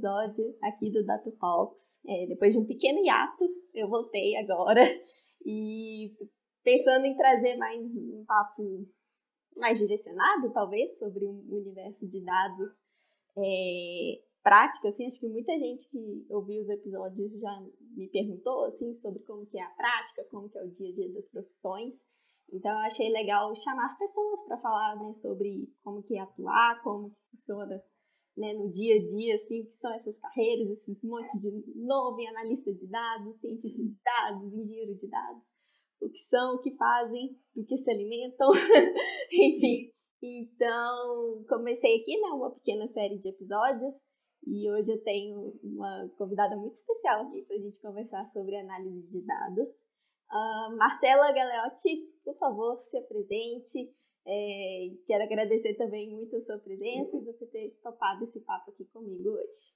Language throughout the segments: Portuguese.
episódio aqui do Data Talks. É, depois de um pequeno hiato, eu voltei agora e pensando em trazer mais um papo mais direcionado, talvez, sobre o um universo de dados é, prático, assim, acho que muita gente que ouviu os episódios já me perguntou, assim, sobre como que é a prática, como que é o dia a dia das profissões. Então, eu achei legal chamar pessoas para falar, né, sobre como que é atuar, como funciona, né, no dia a dia, assim, que são essas carreiras, esses monte de novo em analista de dados, cientista de dados, engenheiro de dados, o que são, o que fazem, do que se alimentam, enfim. Então, comecei aqui, né, uma pequena série de episódios e hoje eu tenho uma convidada muito especial aqui para a gente conversar sobre análise de dados. Uh, Marcela Galeotti, por favor, se apresente. É, quero agradecer também muito a sua presença e você ter topado esse papo aqui comigo hoje.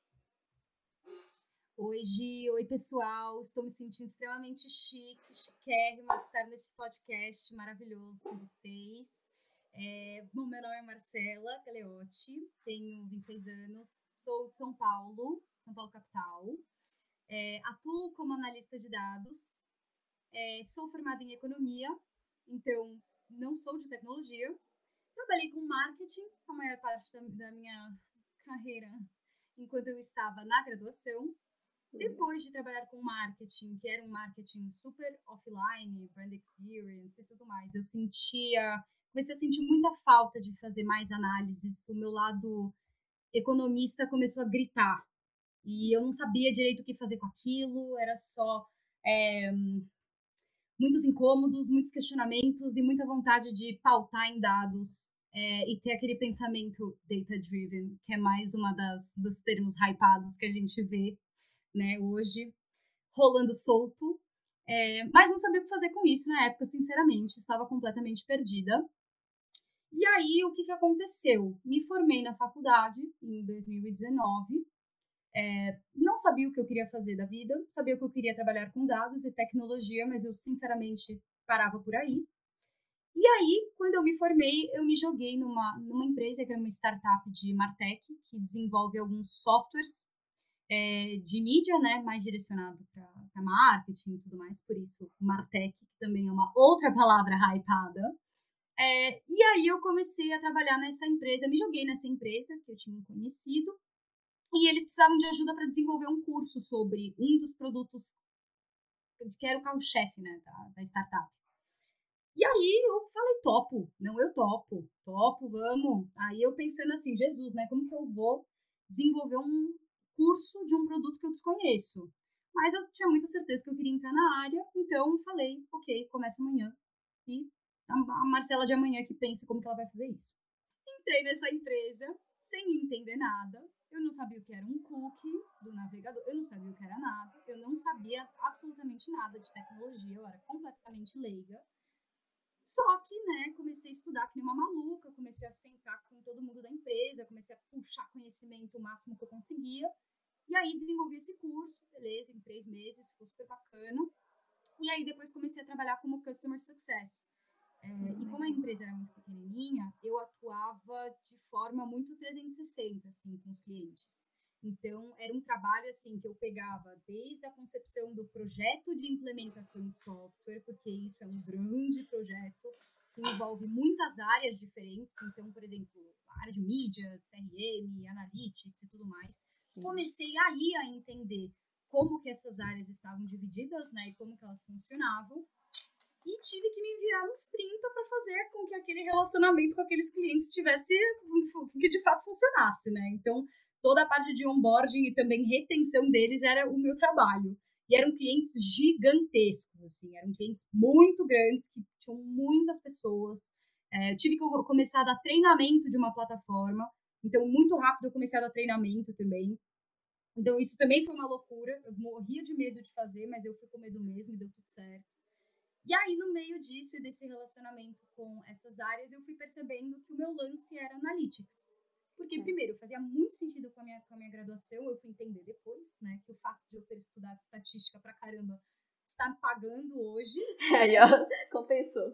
Hoje, oi pessoal, estou me sentindo extremamente chique, chiquérrima de estar neste podcast maravilhoso com vocês. É, bom, meu nome é Marcela Galeotti, tenho 26 anos, sou de São Paulo, São Paulo capital. É, atuo como analista de dados, é, sou formada em economia, então não sou de tecnologia. Trabalhei com marketing a maior parte da minha carreira enquanto eu estava na graduação. Depois de trabalhar com marketing, que era um marketing super offline, brand experience e tudo mais, eu sentia comecei a sentir muita falta de fazer mais análises. O meu lado economista começou a gritar. E eu não sabia direito o que fazer com aquilo, era só é, muitos incômodos, muitos questionamentos e muita vontade de pautar em dados é, e ter aquele pensamento data-driven, que é mais uma das dos termos hypados que a gente vê né, hoje, rolando solto. É, mas não sabia o que fazer com isso na época, sinceramente, estava completamente perdida. E aí, o que, que aconteceu? Me formei na faculdade em 2019. É, não sabia o que eu queria fazer da vida, sabia que eu queria trabalhar com dados e tecnologia, mas eu sinceramente parava por aí. E aí, quando eu me formei, eu me joguei numa, numa empresa que era uma startup de Martech, que desenvolve alguns softwares é, de mídia, né, mais direcionado para marketing e tudo mais, por isso Martech, que também é uma outra palavra hypada. É, e aí eu comecei a trabalhar nessa empresa, me joguei nessa empresa que eu tinha conhecido, e eles precisavam de ajuda para desenvolver um curso sobre um dos produtos que era o carro-chefe né, da, da startup. E aí eu falei, topo, não, eu topo, topo, vamos. Aí eu pensando assim, Jesus, né, como que eu vou desenvolver um curso de um produto que eu desconheço? Mas eu tinha muita certeza que eu queria entrar na área, então falei, ok, começa amanhã. E a Marcela de amanhã que pense como que ela vai fazer isso. Entrei nessa empresa sem entender nada. Eu não sabia o que era um cookie do navegador, eu não sabia o que era nada, eu não sabia absolutamente nada de tecnologia, eu era completamente leiga. Só que, né, comecei a estudar que nem uma maluca, comecei a sentar com todo mundo da empresa, comecei a puxar conhecimento o máximo que eu conseguia. E aí desenvolvi esse curso, beleza, em três meses, ficou super bacana. E aí depois comecei a trabalhar como Customer Success. É, e como a empresa era muito pequenininha, eu atuava de forma muito 360, assim, com os clientes. Então, era um trabalho, assim, que eu pegava desde a concepção do projeto de implementação de software, porque isso é um grande projeto que envolve muitas áreas diferentes. Então, por exemplo, a área de mídia, CRM, analytics e tudo mais. Comecei aí a entender como que essas áreas estavam divididas, né, e como que elas funcionavam e tive que me virar nos 30 para fazer com que aquele relacionamento com aqueles clientes tivesse que de fato funcionasse, né? Então, toda a parte de onboarding e também retenção deles era o meu trabalho. E eram clientes gigantescos, assim, eram clientes muito grandes que tinham muitas pessoas. É, tive que começar a dar treinamento de uma plataforma, então muito rápido eu comecei a dar treinamento também. Então isso também foi uma loucura, eu morria de medo de fazer, mas eu fui com medo mesmo e deu tudo certo. E aí, no meio disso e desse relacionamento com essas áreas, eu fui percebendo que o meu lance era analytics. Porque, é. primeiro, fazia muito sentido com a, minha, com a minha graduação, eu fui entender depois, né, que o fato de eu ter estudado estatística pra caramba está me pagando hoje. Aí, ó, compensou.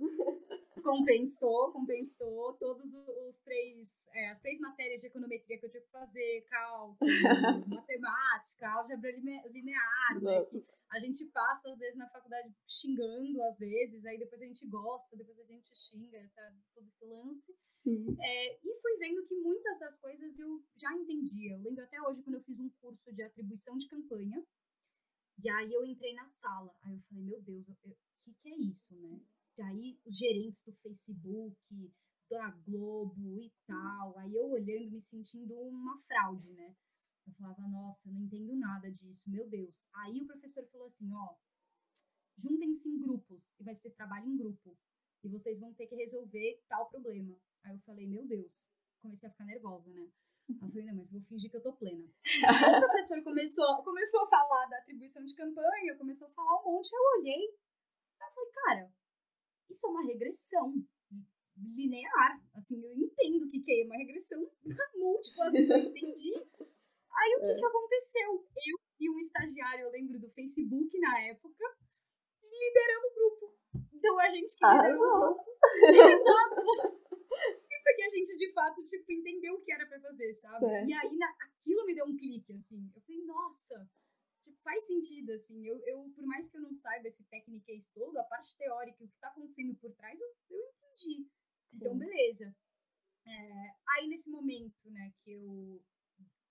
Compensou, compensou todos os três, é, as três matérias de econometria que eu tinha que fazer, cálculo, matemática, álgebra linear, né, que a gente passa às vezes na faculdade xingando, às vezes, aí depois a gente gosta, depois a gente xinga, essa, todo esse lance. É, e fui vendo que muitas das coisas eu já entendia. Eu lembro até hoje quando eu fiz um curso de atribuição de campanha, e aí eu entrei na sala, aí eu falei, meu Deus, o que, que é isso, né? Aí os gerentes do Facebook, da Globo e tal, aí eu olhando, me sentindo uma fraude, né? Eu falava, nossa, eu não entendo nada disso, meu Deus. Aí o professor falou assim, ó, juntem-se em grupos, e vai ser trabalho em grupo, e vocês vão ter que resolver tal problema. Aí eu falei, meu Deus, comecei a ficar nervosa, né? Eu falei, não, mas vou fingir que eu tô plena. Aí o professor começou, começou a falar da atribuição de campanha, começou a falar um monte, eu olhei, eu falei, cara, isso é uma regressão linear. Assim, eu entendo o que, que é uma regressão múltipla, assim, eu entendi. Aí o que, é. que aconteceu? Eu e um estagiário, eu lembro do Facebook na época, lideramos o grupo. Então a gente que liderou ah, o grupo. Exato. Porque a gente, de fato, tipo, entendeu o que era pra fazer, sabe? É. E aí, na, aquilo me deu um clique, assim. Eu falei, nossa, faz sentido, assim. Eu, eu, por mais que eu não saiba esse técnicas todo, a parte teórica, o que está acontecendo por trás, eu, eu entendi. Então, beleza. É, aí, nesse momento, né, que eu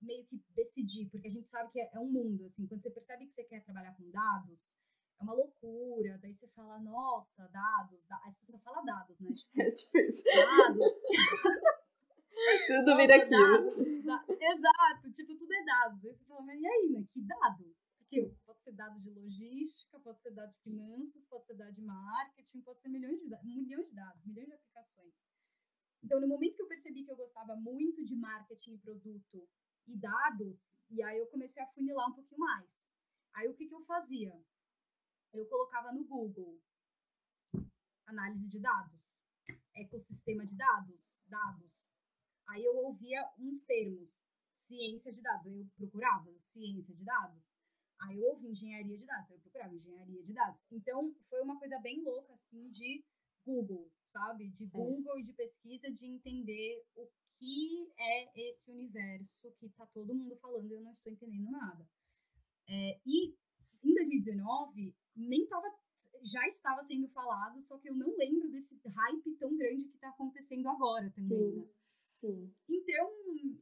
meio que decidi, porque a gente sabe que é, é um mundo, assim, quando você percebe que você quer trabalhar com dados, é uma loucura. Daí você fala, nossa, dados, da... aí você só fala dados, né? Tipo, é difícil. Dados. tudo nossa, vira aquilo. Da... Exato, tipo, tudo é dados. Aí você fala, mas e aí, né? Que dado? Pode ser dado de logística, pode ser dado de finanças, pode ser dado de marketing, pode ser milhões de, milhões de dados, milhões de aplicações. Então, no momento que eu percebi que eu gostava muito de marketing e produto e dados, e aí eu comecei a funilar um pouquinho mais. Aí o que, que eu fazia? Eu colocava no Google análise de dados, ecossistema de dados, dados. Aí eu ouvia uns termos, ciência de dados. Aí eu procurava ciência de dados. Aí eu ouvi engenharia de dados, aí eu procurava engenharia de dados. Então, foi uma coisa bem louca, assim, de Google, sabe? De Google é. e de pesquisa, de entender o que é esse universo que tá todo mundo falando e eu não estou entendendo nada. É, e em 2019, nem tava, já estava sendo falado, só que eu não lembro desse hype tão grande que tá acontecendo agora também, Sim. né? Sim. Então,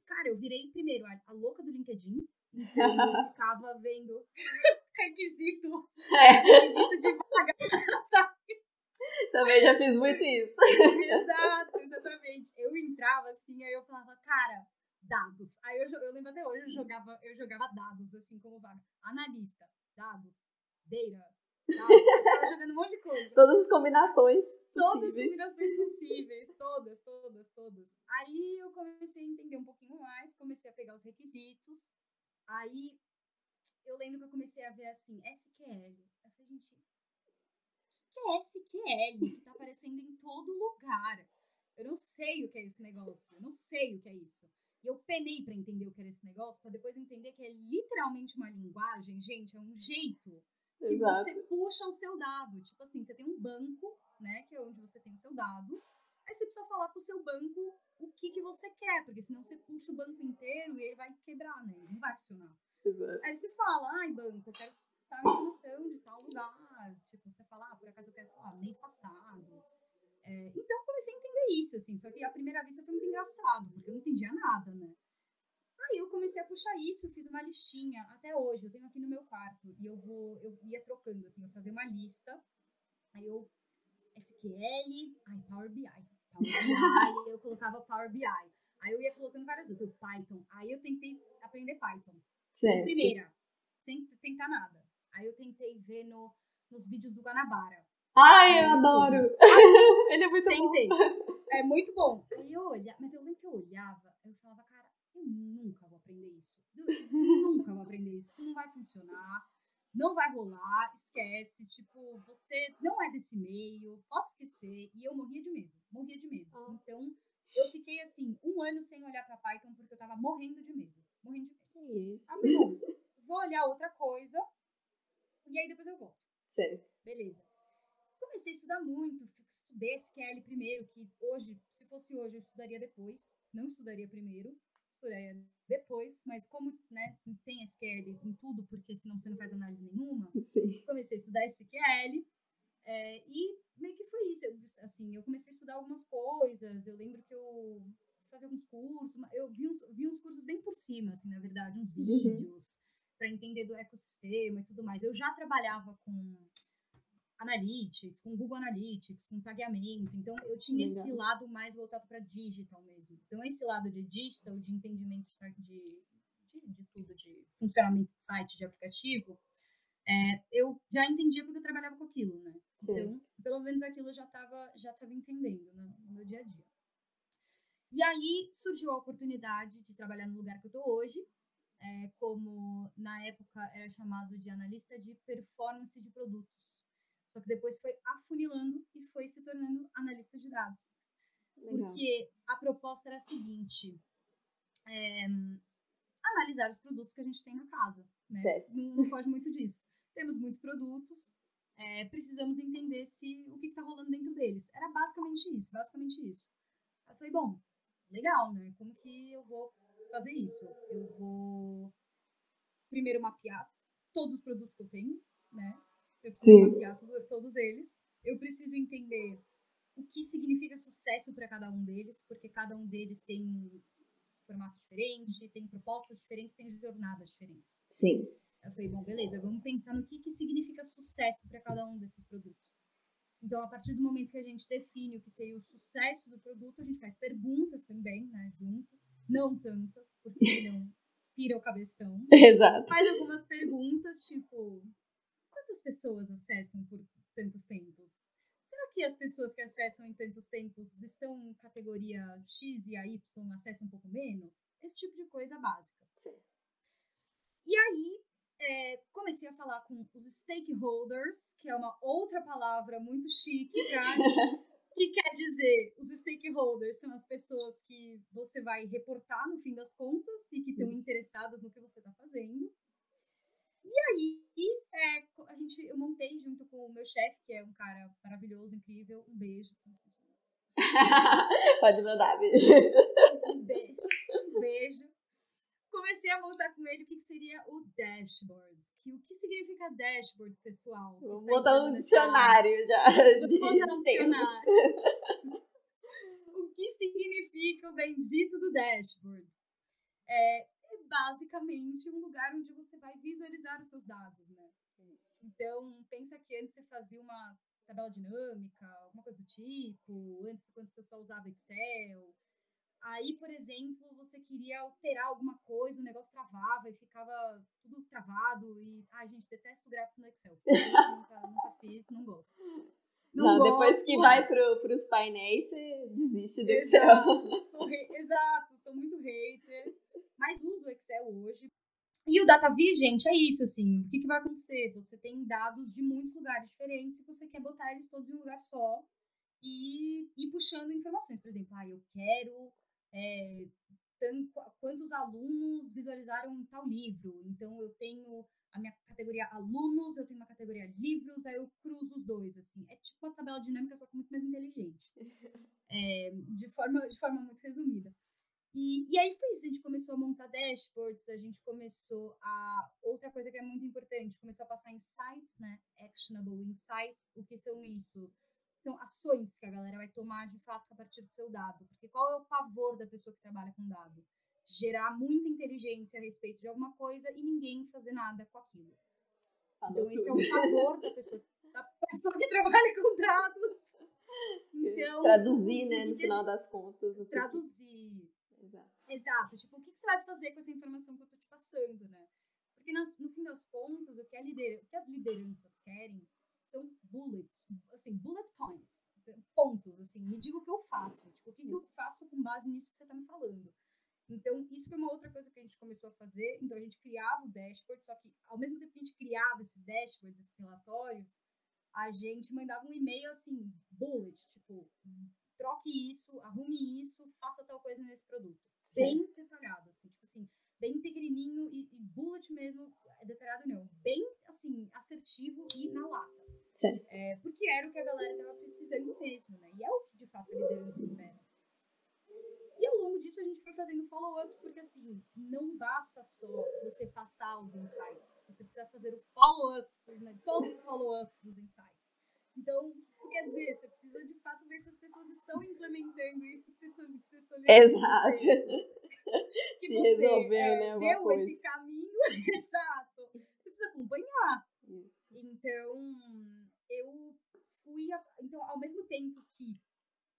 cara, eu virei primeiro a, a louca do LinkedIn, então eu ficava vendo requisito, é. requisito de vaga, sabe? Também já fiz muito isso. Exato, exatamente. Eu entrava assim, aí eu falava, cara, dados. Aí eu, eu lembro até hoje, eu jogava, eu jogava dados, assim, como vaga. Analista, dados, data, dados. Eu ficava jogando um monte de coisa. Todas as combinações. Todas as combinações possíveis, todas, todas, todas. Aí eu comecei a entender um pouquinho mais, comecei a pegar os requisitos, Aí eu lembro que eu comecei a ver assim, SQL. Eu falei, gente, o que é SQL que tá aparecendo em todo lugar? Eu não sei o que é esse negócio, eu não sei o que é isso. E eu penei para entender o que era esse negócio, para depois entender que é literalmente uma linguagem, gente, é um jeito que Exato. você puxa o seu dado. Tipo assim, você tem um banco, né, que é onde você tem o seu dado, aí você precisa falar pro seu banco o que, que você quer, porque senão você puxa o banco inteiro e ele vai quebrar, né? Não vai funcionar. Exato. Aí você fala, ai, banco, eu quero tal informação de tal lugar. Tipo, você fala, ah, por acaso eu quero, sei lá, mês passado. É, então eu comecei a entender isso, assim, só que à primeira vista foi muito engraçado, porque eu não entendia nada, né? Aí eu comecei a puxar isso, fiz uma listinha, até hoje, eu tenho aqui no meu quarto, e eu vou, eu ia trocando, assim, eu fazia uma lista, aí eu, SQL, ai, Power BI, Power BI, eu colocava Power BI. Aí eu ia colocando várias outras, Python. Aí eu tentei aprender Python. Certo. De primeira, sem tentar nada. Aí eu tentei ver no, nos vídeos do Guanabara. Ai, eu adoro! Ele é muito tentei. bom. Tentei. É muito bom. Aí eu olhava, mas eu lembro que eu olhava, eu falava, cara, eu nunca vou aprender isso. Eu nunca vou aprender isso. Isso não vai funcionar não vai rolar, esquece, tipo, você não é desse meio, pode esquecer. E eu morria de medo, morria de medo. Ah. Então, eu fiquei assim, um ano sem olhar para Python porque eu tava morrendo de medo. Morrendo de medo. Ah, foi bom, vou olhar outra coisa e aí depois eu volto. Certo. Beleza. comecei a estudar muito, estudei SQL primeiro, que hoje, se fosse hoje, eu estudaria depois, não estudaria primeiro, estudaria depois, mas como né, tem SQL em tudo, porque senão você não faz análise nenhuma, comecei a estudar SQL, é, e meio que foi isso, eu, assim, eu comecei a estudar algumas coisas, eu lembro que eu fazer alguns cursos, eu vi uns, vi uns cursos bem por cima, assim, na verdade, uns uhum. vídeos, uhum. para entender do ecossistema e tudo mais. Eu já trabalhava com Analytics, com Google Analytics, com tagueamento. Então, eu tinha Legal. esse lado mais voltado para digital mesmo. Então, esse lado de digital, de entendimento de, de, de tudo, de funcionamento de site, de aplicativo, é, eu já entendia porque eu trabalhava com aquilo, né? Então, pelo menos aquilo eu já estava já tava entendendo né, no meu dia a dia. E aí surgiu a oportunidade de trabalhar no lugar que eu estou hoje, é, como na época era chamado de analista de performance de produtos. Só que depois foi afunilando e foi se tornando analista de dados. Legal. Porque a proposta era a seguinte: é, analisar os produtos que a gente tem na casa. Né? Não, não foge muito disso. Temos muitos produtos, é, precisamos entender se o que está rolando dentro deles. Era basicamente isso, basicamente isso. Eu falei, bom, legal, né? Como que eu vou fazer isso? Eu vou primeiro mapear todos os produtos que eu tenho, né? Eu preciso Sim. mapear todos eles. Eu preciso entender o que significa sucesso para cada um deles, porque cada um deles tem um formato diferente, tem propostas diferentes, tem jornadas diferentes. Sim. Eu falei, bom, beleza, vamos pensar no que, que significa sucesso para cada um desses produtos. Então, a partir do momento que a gente define o que seria o sucesso do produto, a gente faz perguntas também, né, junto. Não tantas, porque senão pira o cabeção. Exato. Faz algumas perguntas, tipo, quantas pessoas acessam por tantos tempos? Será que as pessoas que acessam em tantos tempos estão em categoria X e a Y acessam um pouco menos? Esse tipo de coisa básica. Sim. E aí, é, comecei a falar com os stakeholders, que é uma outra palavra muito chique para que quer dizer os stakeholders são as pessoas que você vai reportar no fim das contas e que estão interessadas no que você está fazendo. Aí, é, a gente, eu montei junto com o meu chefe, que é um cara maravilhoso, incrível. Um beijo. Pode mandar, beijo. Um beijo. Um beijo comecei a montar com ele o que seria o dashboard. Que, o que significa dashboard, pessoal? Vou botar um dicionário já. Vou botar um dicionário. o que significa o bendito do dashboard? É basicamente um lugar onde você vai visualizar os seus dados, né? Isso. Então, pensa que antes você fazia uma tabela dinâmica, alguma coisa do tipo, antes quando você só usava Excel, Aí, por exemplo, você queria alterar alguma coisa, o negócio travava e ficava tudo travado. E, ai, ah, gente, detesto gráfico no Excel. nunca, nunca fiz, não gosto. Não, não gosto. depois que vai para os painéis, você desiste do Excel. Exato, sou, exato, sou muito hater. Mas uso o Excel hoje. E o DataVis, gente, é isso, assim. O que, que vai acontecer? Você tem dados de muitos lugares diferentes e você quer botar eles todos em um lugar só e ir puxando informações. Por exemplo, ah, eu quero é, tanto, quantos alunos visualizaram tal livro. Então, eu tenho a minha categoria alunos, eu tenho uma categoria livros, aí eu cruzo os dois, assim. É tipo uma tabela dinâmica, só que muito mais inteligente. É, de, forma, de forma muito resumida. E, e aí foi isso, a gente começou a montar dashboards, a gente começou a... Outra coisa que é muito importante, começou a passar insights, né? Actionable insights. O que são isso? são ações que a galera vai tomar de fato a partir do seu dado. Porque qual é o pavor da pessoa que trabalha com dado? Gerar muita inteligência a respeito de alguma coisa e ninguém fazer nada com aquilo. então, esse é o pavor da pessoa, da pessoa que trabalha com dados. Então, traduzir, né, no final das contas. Traduzir. Exato. Tipo, o que você vai fazer com essa informação que eu tô te passando, né? Porque no fim das contas, o que, lider... o que as lideranças querem são bullets, assim, bullet points, pontos, assim, me diga o que eu faço, tipo, o que, que eu faço com base nisso que você está me falando. Então, isso foi uma outra coisa que a gente começou a fazer, então a gente criava o dashboard, só que ao mesmo tempo que a gente criava esse dashboard, esses relatórios, a gente mandava um e-mail assim, bullet, tipo, troque isso, arrume isso, faça tal coisa nesse produto. Bem detalhado, assim, tipo assim, bem pequenininho e, e bullet mesmo, detalhado não, bem, assim, assertivo e na lata. É, porque era o que a galera estava precisando mesmo, né? E é o que de fato a liderança espera. E ao longo disso a gente foi fazendo follow-ups, porque assim, não basta só você passar os insights, você precisa fazer o follow-ups, né? todos os follow-ups dos insights. Então, o que isso quer dizer? Você precisa de fato ver se as pessoas estão implementando isso que você, que você solicitou. Exato. que você resolveu, é, né, deu coisa. esse caminho. Exato. Você precisa acompanhar. Então, eu fui. A, então, ao mesmo tempo que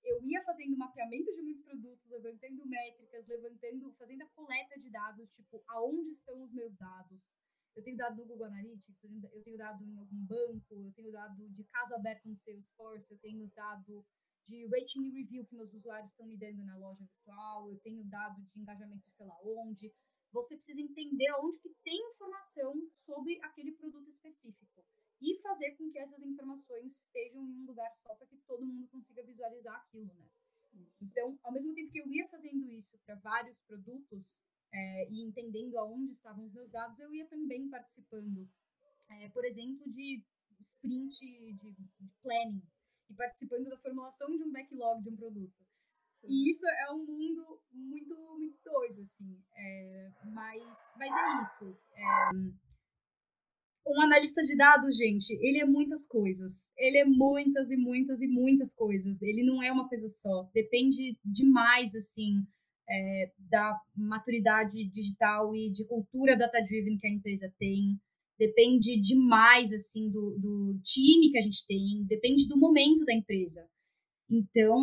eu ia fazendo mapeamento de muitos produtos, levantando métricas, levantando, fazendo a coleta de dados, tipo, aonde estão os meus dados. Eu tenho dado no Google Analytics, eu tenho dado em algum banco, eu tenho dado de caso aberto no Salesforce, eu tenho dado de rating e review que meus usuários estão me dando na loja virtual, eu tenho dado de engajamento sei lá onde. Você precisa entender onde que tem informação sobre aquele produto específico e fazer com que essas informações estejam em um lugar só para que todo mundo consiga visualizar aquilo, né? Então, ao mesmo tempo que eu ia fazendo isso para vários produtos é, e entendendo aonde estavam os meus dados, eu ia também participando, é, por exemplo, de sprint de, de planning e participando da formulação de um backlog de um produto. E isso é um mundo muito, muito doido, assim. É, mas, mas é isso. É, um analista de dados, gente, ele é muitas coisas. Ele é muitas e muitas e muitas coisas. Ele não é uma coisa só. Depende demais, assim, é, da maturidade digital e de cultura data-driven que a empresa tem. Depende demais, assim, do, do time que a gente tem. Depende do momento da empresa. Então,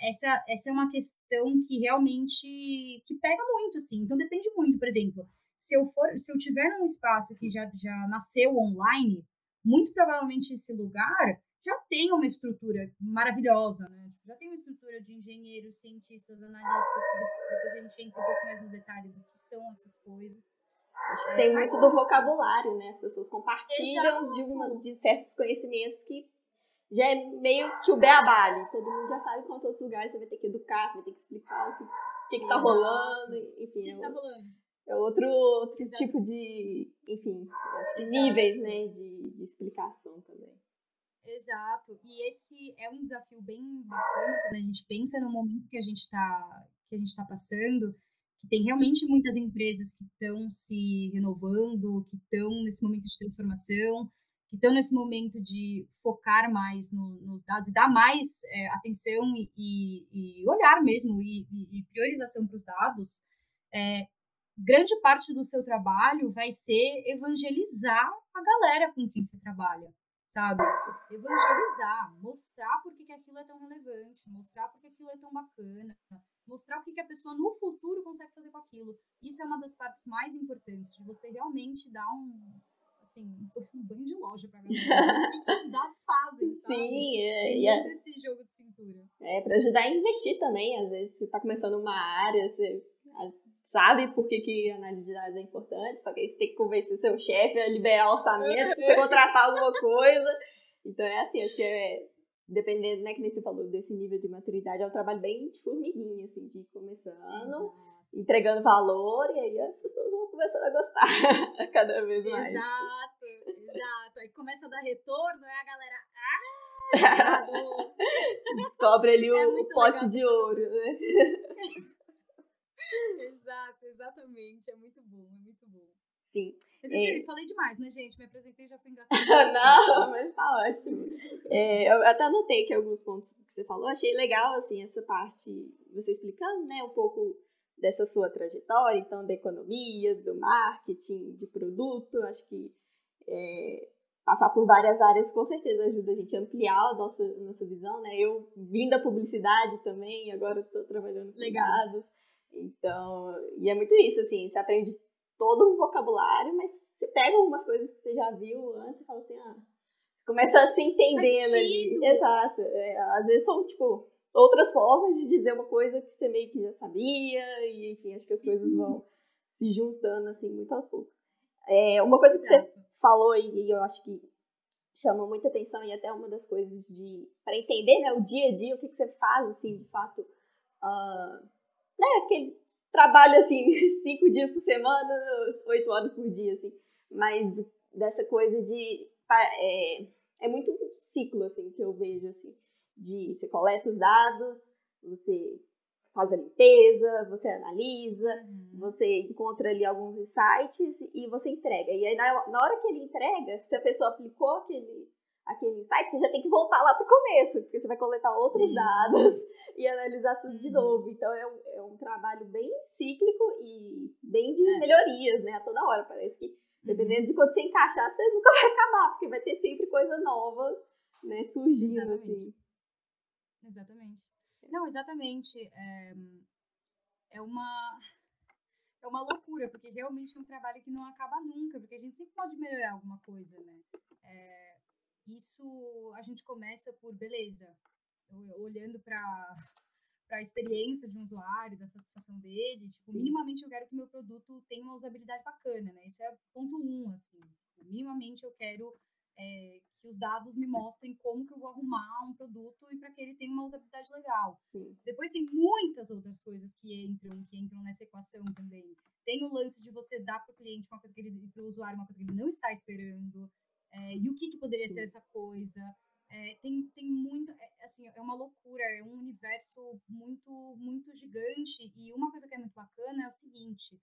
essa, essa é uma questão que realmente que pega muito, assim. Então, depende muito. Por exemplo, se eu for, se eu tiver num espaço que já, já nasceu online, muito provavelmente esse lugar já tem uma estrutura maravilhosa, né? Tipo, já tem uma estrutura de engenheiros, cientistas, analistas, que depois a gente entra um pouco mais no detalhe do que são essas coisas. Acho que é, tem muito do vocabulário, né? As pessoas compartilham de, uma, de certos conhecimentos que já é meio que o beabá Todo mundo já sabe quantos outros lugares você vai ter que educar, você vai ter que explicar o que, que, que tá rolando, enfim. O que, que tá rolando? É outro, outro tipo de, enfim, acho que níveis, né, de, de explicação também. Exato. E esse é um desafio bem bacana quando a gente pensa no momento que a gente está que a gente está passando, que tem realmente muitas empresas que estão se renovando, que estão nesse momento de transformação, que estão nesse momento de focar mais no, nos dados, dar mais é, atenção e, e, e, olhar mesmo e, e priorização para os dados. É, grande parte do seu trabalho vai ser evangelizar a galera com quem você trabalha, sabe? Evangelizar, mostrar por que, aquilo é tão relevante, mostrar por que aquilo é tão bacana, mostrar o que, a pessoa no futuro consegue fazer com aquilo. Isso é uma das partes mais importantes, de você realmente dar um, assim, um banho de loja pra galera. o que, que os dados fazem, sabe? Sim, é. Tem é, esse jogo de cintura. É, pra ajudar a investir também. Às vezes você tá começando uma área, você sabe por que, que análise de dados é importante, só que aí você tem que convencer seu chefe a liberar orçamento, você contratar alguma coisa. Então é assim, acho que é, dependendo, né, que nem você falou, desse nível de maturidade, é um trabalho bem de formiguinha, assim, de ir começando, Exato. entregando valor, e aí as pessoas vão começando a gostar cada vez mais. Exato, exato. Aí começa a dar retorno, aí a galera. Ah! Descobre ali o, é o pote de ouro, né? Exato, exatamente. É muito bom, é muito bom. Sim. Mas é... eu falei demais, né, gente? Me apresentei já fui engatado. Não, mas tá ótimo. É, eu até anotei que alguns pontos que você falou. Achei legal, assim, essa parte, você explicando, né, um pouco dessa sua trajetória, então, da economia, do marketing, de produto. Acho que é, passar por várias áreas com certeza ajuda a gente a ampliar a nossa, a nossa visão, né? Eu vim da publicidade também, agora estou trabalhando com Legal. dados. Então, e é muito isso, assim, você aprende todo um vocabulário, mas você pega algumas coisas que você já viu antes e fala assim, ah, começa a se entendendo ali. Exato. É, às vezes são, tipo, outras formas de dizer uma coisa que você meio que já sabia, e enfim, acho que as Sim. coisas vão se juntando, assim, muito aos poucos. É, uma coisa que Exato. você falou e eu acho que chamou muita atenção e até uma das coisas de para entender né o dia a dia o que, que você faz assim de fato uh, né, aquele trabalho assim, cinco dias por semana, oito horas por dia, assim. Mas dessa coisa de é, é muito um ciclo, assim, que eu vejo, assim, de você coleta os dados, você faz a limpeza, você analisa, uhum. você encontra ali alguns insights e você entrega. E aí, na, na hora que ele entrega, se a pessoa aplicou aquele, aquele insight, você já tem que voltar lá para o começo, porque você vai coletar outros uhum. dados e analisar tudo uhum. de novo. Então, é um, é um trabalho bem cíclico e bem de é. melhorias, né? A toda hora. Parece que, dependendo de quando você encaixar, você nunca vai acabar, porque vai ter sempre coisa nova né, surgindo. Exatamente. Assim. Exatamente. Não, exatamente. É, é uma é uma loucura, porque realmente é um trabalho que não acaba nunca, porque a gente sempre pode melhorar alguma coisa, né? É, isso a gente começa por beleza, olhando para para a experiência de um usuário, da satisfação dele, tipo, minimamente eu quero que meu produto tenha uma usabilidade bacana, né? Isso é ponto um, assim. Minimamente eu quero é, que os dados me mostrem como que eu vou arrumar um produto e para que ele tenha uma usabilidade legal. Sim. Depois tem muitas outras coisas que entram, que entram nessa equação também. Tem o lance de você dar para o cliente uma coisa que ele, para o usuário uma coisa que ele não está esperando. É, e o que, que poderia Sim. ser essa coisa? É, tem, tem muita, é, assim, é uma loucura, é um universo muito, muito gigante. E uma coisa que é muito bacana é o seguinte: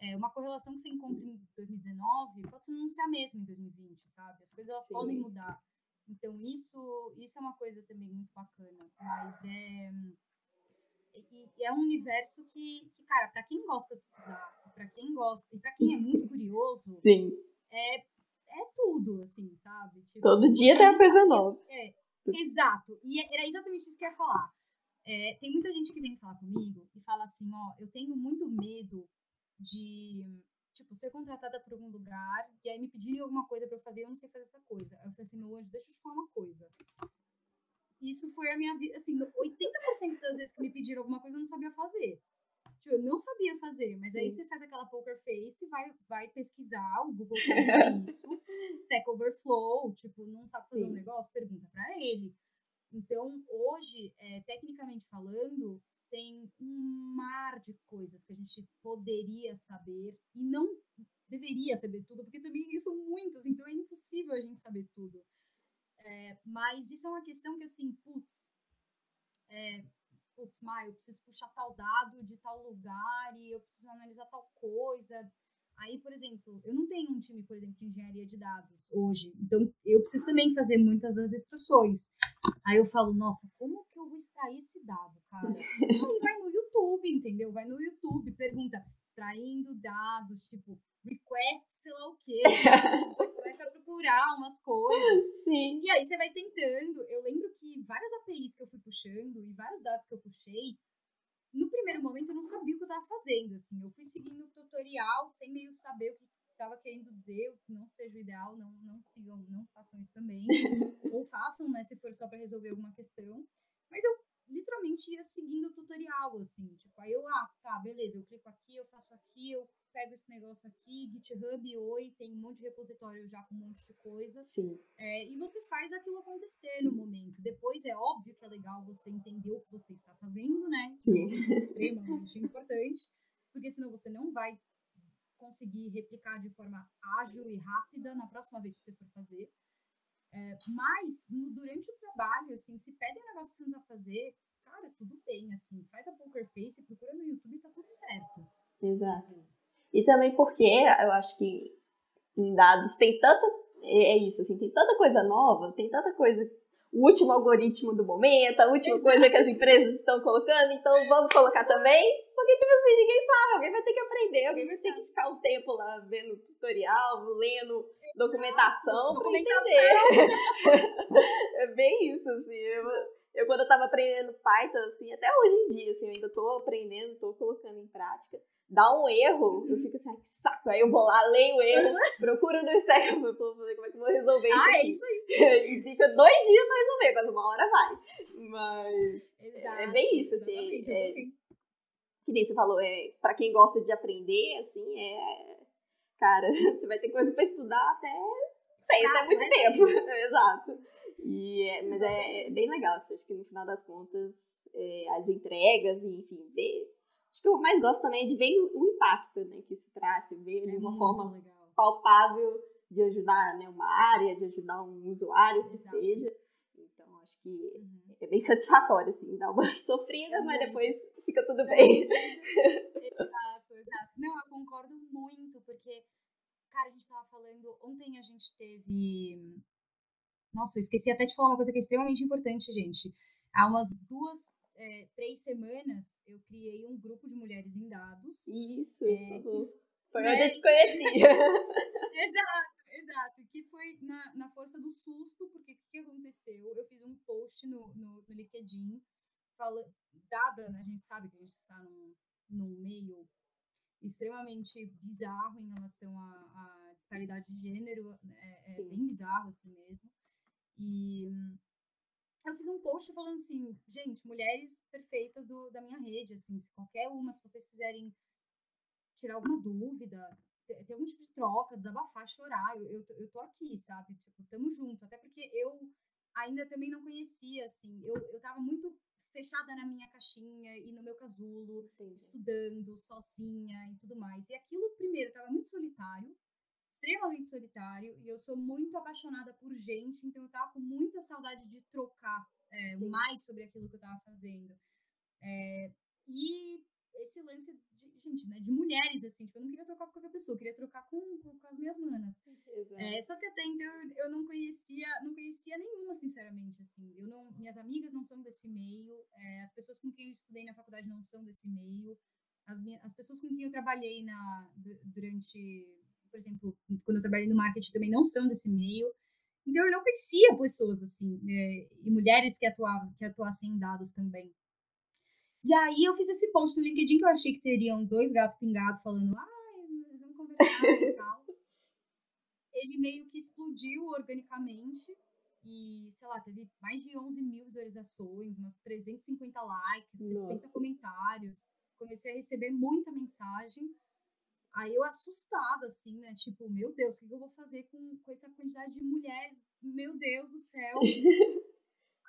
é, uma correlação que você encontra em 2019 pode não ser a mesma em 2020, sabe? As coisas elas podem mudar. Então, isso, isso é uma coisa também muito bacana. Mas é. é um universo que, que cara, para quem gosta de estudar, para quem gosta, e para quem é muito curioso, Sim. É, é tudo, assim, sabe? Tipo, Todo dia tem uma coisa nova. É, exato. E é, era exatamente isso que eu ia falar. É, tem muita gente que vem falar comigo e fala assim, ó, eu tenho muito medo de, tipo, ser contratada por algum lugar e aí me pedirem alguma coisa para eu fazer e eu não sei fazer essa coisa. Aí eu falei assim, meu anjo, deixa eu te falar uma coisa. Isso foi a minha vida, assim, 80% das vezes que me pediram alguma coisa eu não sabia fazer. Tipo, eu não sabia fazer, mas aí você faz aquela poker face, vai, vai pesquisar, o Google tem isso, Stack Overflow, tipo, não sabe fazer Sim. um negócio, pergunta para ele. Então, hoje, é, tecnicamente falando, tem um mar de coisas que a gente poderia saber e não deveria saber tudo, porque também são muitas, então é impossível a gente saber tudo. É, mas isso é uma questão que, assim, putz, é, putz, Maio, eu preciso puxar tal dado de tal lugar e eu preciso analisar tal coisa. Aí, por exemplo, eu não tenho um time, por exemplo, de engenharia de dados hoje, então eu preciso também fazer muitas das instruções. Aí eu falo, nossa, como que eu vou extrair esse dado, cara? Aí vai no YouTube, entendeu? Vai no YouTube, pergunta, extraindo dados, tipo, request, sei lá o quê. Você começa a procurar umas coisas. Sim. E aí você vai tentando. Eu lembro que várias APIs que eu fui puxando e vários dados que eu puxei, no primeiro momento eu não sabia o que eu estava fazendo, assim. Eu fui seguindo o tutorial sem meio saber o que estava querendo dizer, não seja o ideal, não, não sigam, não façam isso também. Ou façam, né, se for só para resolver alguma questão. Mas eu literalmente ia seguindo o tutorial, assim. Tipo, aí eu, ah, tá, beleza, eu clico aqui, eu faço aqui, eu pego esse negócio aqui, GitHub, oi, tem um monte de repositório já com um monte de coisa. Sim. É, e você faz aquilo acontecer no momento. Depois é óbvio que é legal você entender o que você está fazendo, né? Sim. é extremamente importante, porque senão você não vai conseguir replicar de forma ágil e rápida na próxima vez que você for fazer. É, mas, durante o trabalho, assim, se pedem um negócio que você não sabe fazer, cara, tudo bem, assim, faz a poker face, procura no YouTube e tá tudo certo. Exato. E também porque eu acho que em dados tem tanta. É, é isso, assim, tem tanta coisa nova, tem tanta coisa. O último algoritmo do momento, a última Exato. coisa que as empresas estão colocando, então vamos colocar também, porque, tipo assim, ninguém sabe, alguém vai ter que aprender, alguém vai ter que ficar um tempo lá vendo tutorial, lendo documentação, documentação. pra entender. é bem isso, assim. Eu, eu, quando eu tava aprendendo Python, assim, até hoje em dia, assim, eu ainda tô aprendendo, tô colocando em prática dá um erro, eu fico assim, que saco. Aí eu vou lá, leio o erro, procuro no Stack Overflow pra ver como é que eu vou resolver isso. Ah, é isso aí. e fica dois dias pra resolver, mas uma hora vai. Mas Exato, é bem isso, assim. É, que nem você falou, é, pra quem gosta de aprender, assim, é. Cara, você vai ter coisa pra estudar até. Sei, até muito é tempo. Exato. E, é, mas é, é bem legal, assim, acho que no final das contas, é, as entregas, e, enfim, ver Acho que eu mais gosto também é de ver o impacto né, que isso traz, ver de uma forma legal. palpável de ajudar né, uma área, de ajudar um usuário que Exato. seja. Então, acho que uhum. é bem satisfatório, assim, dar uma sofrida, mas depois fica tudo bem. exato, exato. Não, eu concordo muito, porque, cara, a gente tava falando, ontem a gente teve. Nossa, eu esqueci até de falar uma coisa que é extremamente importante, gente. Há umas duas, é, três semanas, eu criei um grupo de mulheres em dados. Isso, é, que, foi né? onde eu te conhecia. exato, exato. Que foi na, na força do susto, porque o que, que aconteceu? Eu fiz um post no, no, no LinkedIn, fala, dada, né, a gente sabe que a gente está num, num meio extremamente bizarro em relação à, à disparidade de gênero, né, é, é bem bizarro assim mesmo. E eu fiz um post falando assim, gente, mulheres perfeitas do, da minha rede, assim, se qualquer uma, se vocês quiserem tirar alguma dúvida, ter, ter algum tipo de troca, desabafar, chorar, eu, eu, eu tô aqui, sabe? Tipo, tamo junto. Até porque eu ainda também não conhecia, assim, eu, eu tava muito fechada na minha caixinha e no meu casulo, Entendi. estudando sozinha e tudo mais. E aquilo, primeiro, tava muito solitário, extremamente solitário, e eu sou muito apaixonada por gente, então eu tava com muita saudade de trocar é, mais sobre aquilo que eu tava fazendo. É, e esse lance de, gente, né, de mulheres, assim, tipo, eu não queria trocar com qualquer pessoa, eu queria trocar com, com, com as minhas manas. É, só que até então eu não conhecia, não conhecia nenhuma, sinceramente, assim. Eu não, minhas amigas não são desse meio, é, as pessoas com quem eu estudei na faculdade não são desse meio, as, as pessoas com quem eu trabalhei na, durante, por exemplo, quando eu trabalhei no marketing também não são desse meio. Então eu não conhecia pessoas assim, né, e mulheres que atuavam, que atuassem em dados também. E aí eu fiz esse post no LinkedIn que eu achei que teriam dois gatos pingados falando, ai, vamos conversar e tal. Ele meio que explodiu organicamente e, sei lá, teve mais de 11 mil visualizações, umas 350 likes, Nossa. 60 comentários. Comecei a receber muita mensagem. Aí eu assustada, assim, né? Tipo, meu Deus, o que eu vou fazer com, com essa quantidade de mulher? Meu Deus do céu.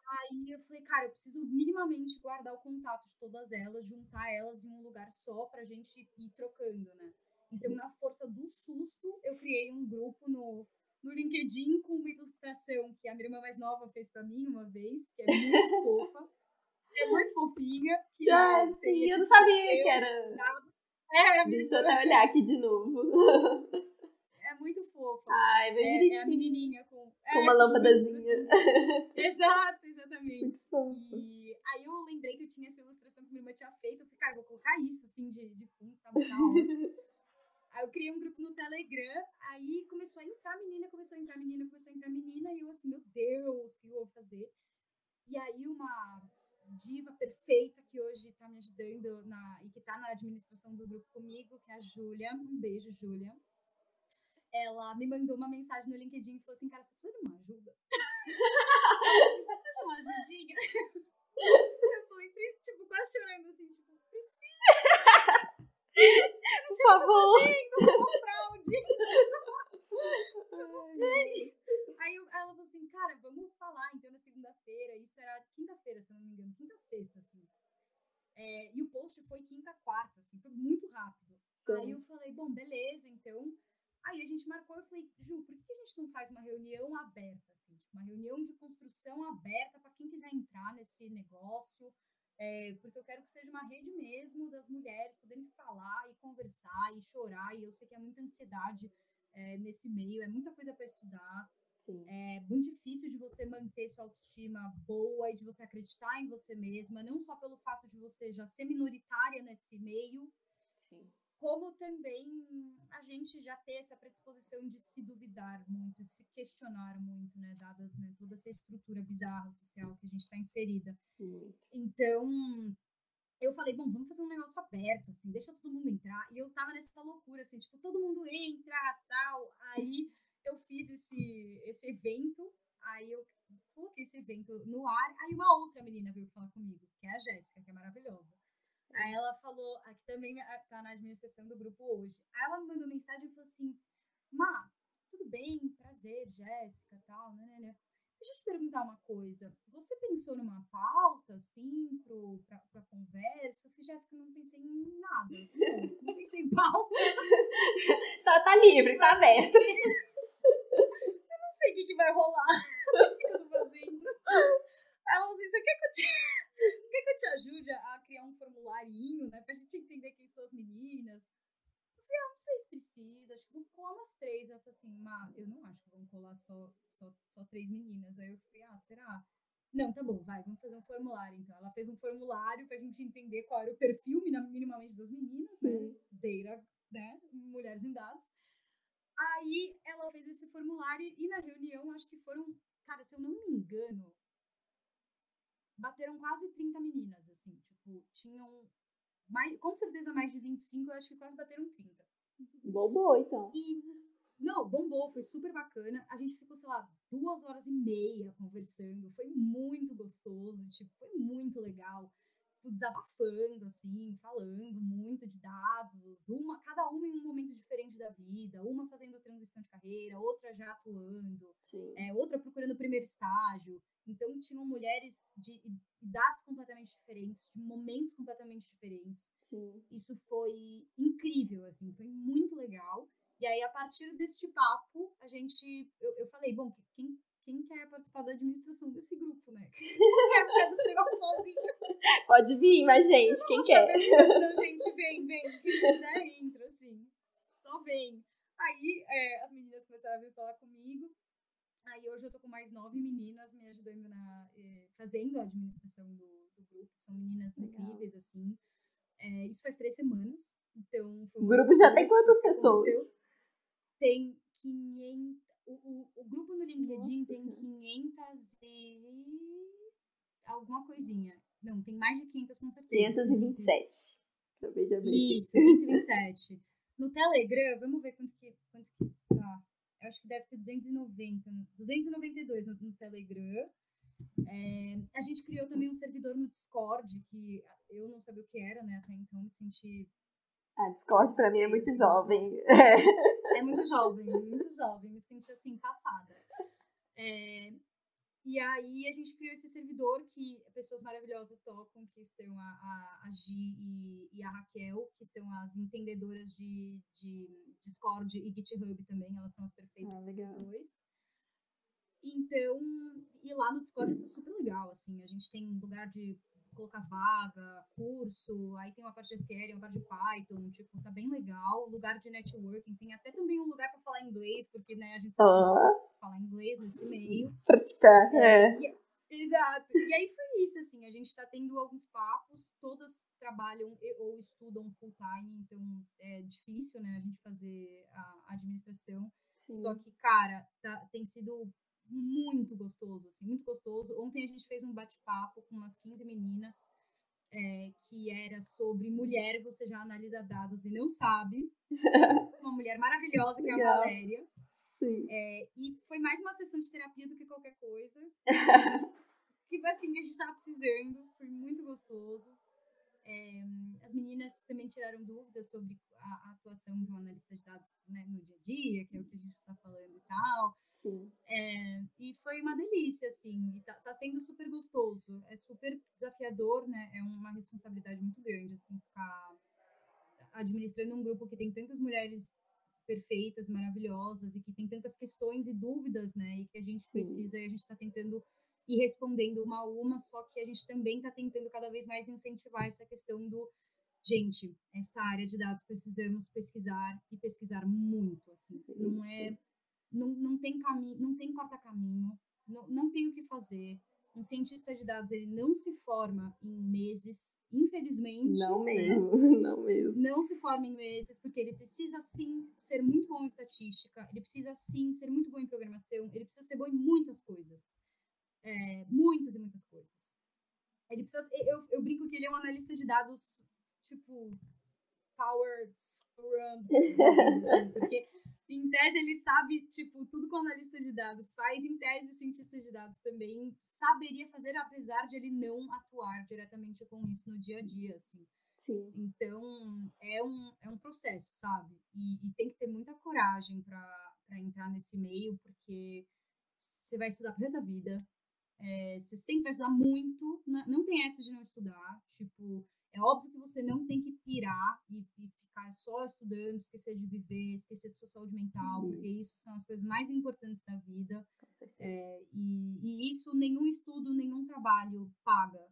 Aí eu falei, cara, eu preciso minimamente guardar o contato de todas elas, juntar elas em um lugar só pra gente ir trocando, né? Então, na força do susto, eu criei um grupo no, no LinkedIn com uma ilustração que a minha irmã mais nova fez pra mim uma vez, que é muito fofa. É muito fofinha. Que ah, sim, eu não tipo, sabia que era. Nada. É, Deixa eu até olhar aqui de novo. é muito fofa. Ai, bem é, é a menininha com, com é, uma lâmpadazinha. Exato, exatamente. E aí eu lembrei que eu tinha essa ilustração que minha irmã tinha feito. Eu falei, cara, vou colocar isso assim de, de fundo, tá, ótimo. Aí eu criei um grupo no Telegram, aí começou a entrar menina, começou a entrar menina, começou a entrar menina, e eu assim, meu Deus, o que eu vou fazer? E aí uma diva perfeita que hoje tá me ajudando na, e que tá na administração do grupo comigo, que é a Júlia. Um beijo, Júlia ela me mandou uma mensagem no LinkedIn e falou assim, cara, você precisa de uma ajuda? assim, você precisa de uma ajudinha? Eu falei, tipo, quase chorando assim, tipo, precisa! Por favor! Tá fazendo, uma fraude! Eu não sei! Aí ela falou assim, cara, vamos falar então na segunda-feira, isso era quinta-feira, se eu não me engano, quinta-sexta, assim. É, e o post foi quinta-quarta, assim, foi muito rápido. Aí eu falei, bom, beleza, então. Aí a gente marcou, eu falei, Ju, por que a gente não faz uma reunião aberta, assim, tipo, uma reunião de construção aberta para quem quiser entrar nesse negócio, é, porque eu quero que seja uma rede mesmo das mulheres podendo falar e conversar e chorar, e eu sei que é muita ansiedade é, nesse meio, é muita coisa para estudar, Sim. é muito difícil de você manter sua autoestima boa e de você acreditar em você mesma, não só pelo fato de você já ser minoritária nesse meio, Sim como também a gente já ter essa predisposição de se duvidar muito, se questionar muito, né, dada né, toda essa estrutura bizarra social que a gente está inserida. Sim. Então, eu falei, bom, vamos fazer um negócio aberto, assim, deixa todo mundo entrar. E eu tava nessa loucura, assim, tipo, todo mundo entra, tal. Aí eu fiz esse, esse evento, aí eu coloquei esse evento no ar, aí uma outra menina veio falar comigo, que é a Jéssica, que é maravilhosa. Aí ela falou, aqui também tá na administração do grupo hoje. Aí ela me mandou mensagem e falou assim: Má, tudo bem, prazer, Jéssica tal, né, né, né. Deixa eu te perguntar uma coisa. Você pensou numa pauta, assim, pro, pra, pra conversa? Eu falei, Jéssica, não pensei em nada. Não, não pensei em pauta. tá, tá livre, tá aberto. que vai rolar. Não sei o que eu tô fazendo. Ela falou assim, você quer que eu te, você quer que eu te ajude a criar um formularinho, né? Pra gente entender quem são as meninas. Eu falei, ah, não sei se precisa, acho que vou colar umas três. Ela falou assim, Má, eu não acho que vamos colar só, só, só três meninas. Aí eu falei, ah, será? Não, tá bom, vai, vamos fazer um formulário. Então, ela fez um formulário pra gente entender qual era o perfil minimamente das meninas, né? Uhum. Data, né? Mulheres em dados. Aí ela fez esse formulário e na reunião, acho que foram, cara, se eu não me engano, bateram quase 30 meninas, assim, tipo, tinham mais, com certeza mais de 25, eu acho que quase bateram 30. Bombou, então. E, não, bombou, foi super bacana. A gente ficou, sei lá, duas horas e meia conversando, foi muito gostoso, tipo, foi muito legal. Desabafando, assim, falando muito de dados, uma, cada uma em um momento diferente da vida, uma fazendo transição de carreira, outra já atuando, é, outra procurando o primeiro estágio. Então, tinham mulheres de idades completamente diferentes, de momentos completamente diferentes. Sim. Isso foi incrível, assim, foi muito legal. E aí, a partir deste papo, a gente. Eu, eu falei, bom, quem, quem quer participar da administração desse grupo, né? Quem quer ficar dos negócios sozinho? Pode vir, mas, gente, quem quer? Não, gente, vem, vem. Quem quiser, entra, assim. Só vem. Aí, é, as meninas começaram a vir falar comigo. Aí hoje eu tô com mais nove meninas me ajudando na. Eh, fazendo a administração do, do grupo. São meninas Legal. incríveis, assim. É, isso faz três semanas. Então O grupo já tem quantas pessoas? Tem 500. O, o, o grupo no LinkedIn Nossa. tem 500 e. alguma coisinha. Não, tem mais de 500 com certeza. 527. Acabei de abrir. Isso, 527. No Telegram, vamos ver quanto que, quanto que tá eu acho que deve ter 290, 292 no, no Telegram. É, a gente criou também um servidor no Discord, que eu não sabia o que era, né? Até então me senti. Ah, Discord pra mim é muito jovem. É muito jovem, muito jovem. Me senti assim, passada. É, e aí a gente criou esse servidor que pessoas maravilhosas tocam, que são a, a, a Gi e, e, a Raquel, que são as entendedoras de, de Discord e GitHub também, elas são as perfeitas ah, legal. dois. Então, e lá no Discord tá super legal, assim, a gente tem lugar de colocar vaga, curso, aí tem uma parte de SQL, uma parte de Python, tipo, tá bem legal. Lugar de networking, tem até também um lugar para falar inglês, porque, né, a gente sabe falar inglês nesse meio. Praticar, é. é. E, exato. E aí foi isso, assim, a gente tá tendo alguns papos, todas trabalham ou estudam full time, então é difícil, né, a gente fazer a administração. Sim. Só que, cara, tá, tem sido muito gostoso, assim, muito gostoso. Ontem a gente fez um bate-papo com umas 15 meninas é, que era sobre mulher, você já analisa dados e não sabe. Uma mulher maravilhosa que é a Valéria. É, e foi mais uma sessão de terapia do que qualquer coisa. que foi assim a gente estava precisando. Foi muito gostoso. É, as meninas também tiraram dúvidas sobre a, a, atuação de um analista de dados né, no dia a dia, que é o que a gente está falando e tal. É, e foi uma delícia, assim, tá, tá, sendo super gostoso. É super desafiador, né? É uma responsabilidade muito grande, assim, ficar administrando um grupo que tem tantas mulheres perfeitas, maravilhosas e que tem tantas questões e dúvidas, né? E que a gente precisa, e a gente está tentando e respondendo uma a uma, só que a gente também está tentando cada vez mais incentivar essa questão do gente, essa área de dados precisamos pesquisar e pesquisar muito, assim, não é não, não tem caminho, não tem corta caminho, não, não tem o que fazer. Um cientista de dados ele não se forma em meses, infelizmente. Não né? mesmo, não mesmo. Não se forma em meses, porque ele precisa sim ser muito bom em estatística, ele precisa sim ser muito bom em programação, ele precisa ser bom em muitas coisas é, muitas e muitas coisas. Ele precisa, eu, eu brinco que ele é um analista de dados, tipo, powered scrums, assim, porque em tese ele sabe, tipo, tudo que o analista de dados faz, em tese o cientista de dados também saberia fazer, apesar de ele não atuar diretamente com isso no dia a dia, assim. Sim. Então, é um, é um processo, sabe? E, e tem que ter muita coragem para entrar nesse meio, porque você vai estudar pro resto da vida, é, você sempre vai estudar muito, não tem essa de não estudar. Tipo, É óbvio que você não tem que pirar e, e ficar só estudando, esquecer de viver, esquecer de sua saúde mental, isso. porque isso são as coisas mais importantes da vida. É, e, e isso nenhum estudo, nenhum trabalho paga,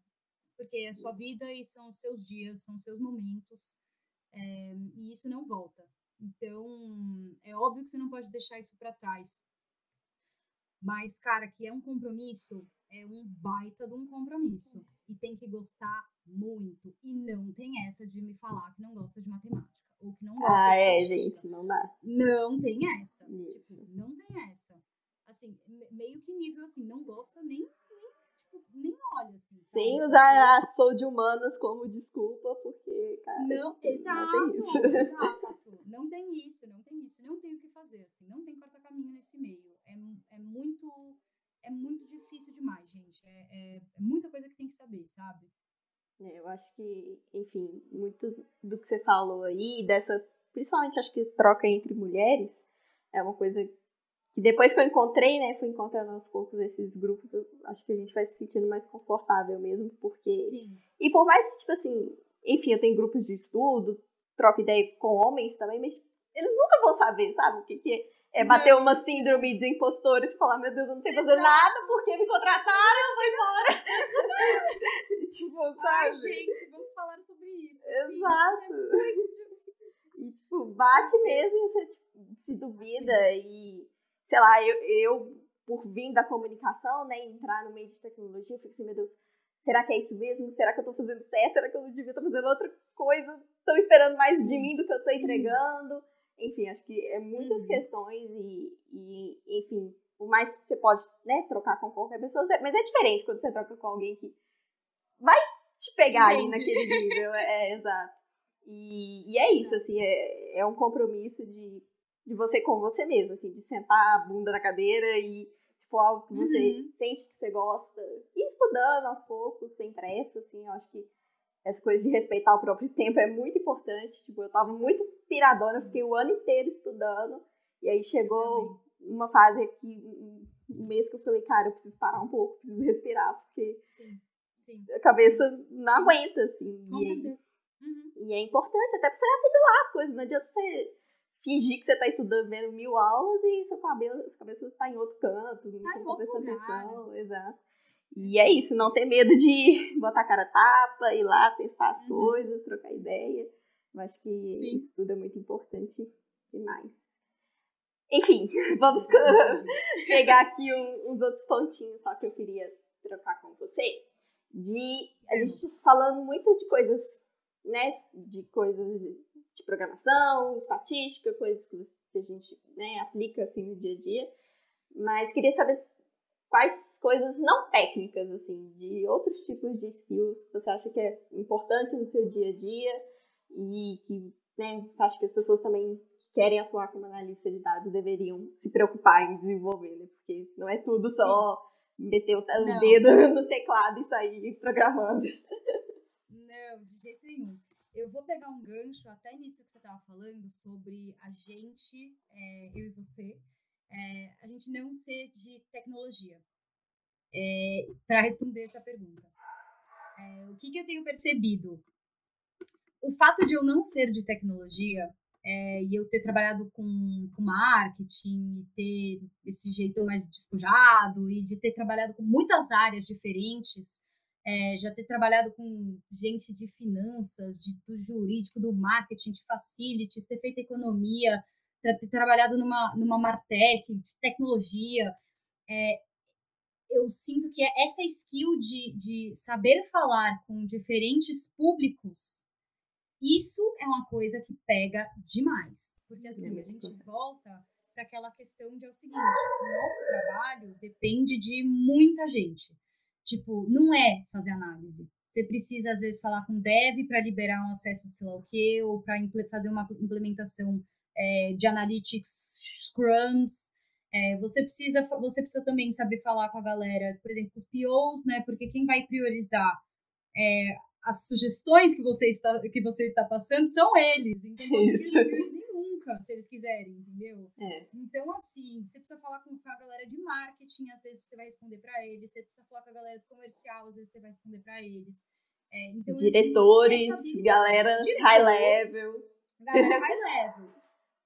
porque é a sua vida e são seus dias, são seus momentos, é, e isso não volta. Então, é óbvio que você não pode deixar isso para trás. Mas, cara, que é um compromisso, é um baita de um compromisso. E tem que gostar muito. E não tem essa de me falar que não gosta de matemática. Ou que não gosta ah, de é, gente, não dá. Não tem essa. Tipo, não tem essa. Assim, meio que nível assim, não gosta nem, tipo, nem olha, assim. Sabe? Sem usar a sou de humanas como desculpa, porque, cara. Não, exato, não exato. Não tem isso, não tem isso. Não tem o que fazer, assim. Não tem corta-caminho nesse meio. É, é muito. É muito difícil demais, gente. É, é, é muita coisa que tem que saber, sabe? É, eu acho que, enfim, muito do que você falou aí, dessa, principalmente acho que troca entre mulheres, é uma coisa que depois que eu encontrei, né, fui encontrando aos poucos esses grupos, eu acho que a gente vai se sentindo mais confortável mesmo, porque... Sim. E por mais que, tipo assim, enfim, eu tenho grupos de estudo, troco ideia com homens também, mas eles nunca vão saber, sabe, o que, que é bater não. uma síndrome de impostor e falar, meu Deus, eu não sei fazer nada porque me contrataram, eu vou embora. tipo, sabe? Ai, gente, vamos falar sobre isso. Exato. Sim, é e, tipo, bate mesmo, você tipo, se duvida e, sei lá, eu, eu, por vir da comunicação, né, entrar no meio de tecnologia, eu fico assim, meu Deus, será que é isso mesmo? Será que eu tô fazendo certo? Será que eu não devia estar fazendo outra coisa? Estão esperando mais sim, de mim do que eu sim. entregando? Enfim, acho que é muitas uhum. questões e, e, enfim, por mais que você pode, né, trocar com qualquer pessoa, mas é diferente quando você troca com alguém que vai te pegar Entendi. aí naquele nível. É, é exato. E, e, é isso, assim, é, é um compromisso de, de você com você mesmo, assim, de sentar a bunda na cadeira e se for algo que você uhum. sente que você gosta, ir estudando aos poucos, sem pressa, assim, eu acho que essa coisa de respeitar o próprio tempo é muito importante. Tipo, eu tava muito piradona, Sim. fiquei o ano inteiro estudando. E aí chegou uma fase aqui, um mês que eu falei, cara, eu preciso parar um pouco, preciso respirar, porque Sim. Sim. a cabeça não aguenta, assim. Com e certeza. Uhum. E é importante até pra você assimilar as coisas. Não adianta você fingir que você tá estudando vendo mil aulas e seu cabelo, sua cabeça tá em outro canto, não tá, tá prestando atenção. Exato. E é isso, não ter medo de botar a cara tapa, ir lá, testar as uhum. coisas, trocar ideia. Eu acho que Sim. isso tudo é muito importante demais. Enfim, vamos pegar aqui um, uns outros pontinhos só que eu queria trocar com você. De a gente falando muito de coisas, né? De coisas de, de programação, estatística, coisas que a gente né, aplica assim no dia a dia. Mas queria saber quais coisas não técnicas, assim, de outros tipos de skills que você acha que é importante no seu dia a dia e que né, você acha que as pessoas também que querem atuar como analista de dados deveriam se preocupar em desenvolver, né? Porque não é tudo só Sim. meter o, o dedo no teclado e sair programando. Não, de jeito nenhum. Eu vou pegar um gancho até nisso que você estava falando sobre a gente, é, eu e você, é, a gente não ser de tecnologia. É, Para responder essa pergunta. É, o que, que eu tenho percebido? O fato de eu não ser de tecnologia é, e eu ter trabalhado com, com marketing e ter esse jeito mais despojado e de ter trabalhado com muitas áreas diferentes, é, já ter trabalhado com gente de finanças, de, do jurídico, do marketing, de facilities, ter feito economia, ter trabalhado numa, numa Martech, de tecnologia, é, eu sinto que é essa skill de, de saber falar com diferentes públicos, isso é uma coisa que pega demais. Porque assim, a gente volta para aquela questão de é o seguinte, o nosso trabalho depende de muita gente. Tipo, não é fazer análise. Você precisa, às vezes, falar com dev para liberar um acesso de sei lá o quê, ou para fazer uma implementação é, de analytics, scrums. É, você, precisa, você precisa também saber falar com a galera, por exemplo, com os POs, né? Porque quem vai priorizar é, as sugestões que você, está, que você está passando são eles. Então, você nunca, se eles quiserem, entendeu? É. Então, assim, você precisa falar com, a galera de marketing, às vezes você vai responder para eles. Você precisa falar com a galera do comercial, às vezes você vai responder para eles. É, então, Diretores, galera Diretor, high level. Galera high level.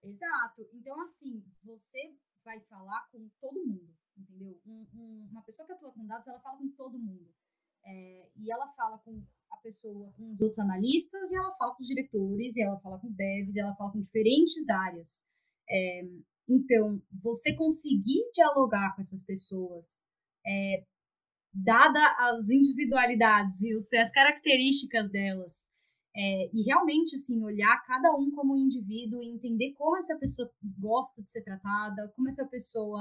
Exato. Então, assim, você vai falar com todo mundo, entendeu? Um, um, uma pessoa que atua com dados, ela fala com todo mundo. É, e ela fala com a pessoa, com os outros analistas, e ela fala com os diretores, e ela fala com os devs, e ela fala com diferentes áreas. É, então, você conseguir dialogar com essas pessoas, é, dada as individualidades e os, as características delas, é, e realmente, assim, olhar cada um como um indivíduo e entender como essa pessoa gosta de ser tratada, como essa pessoa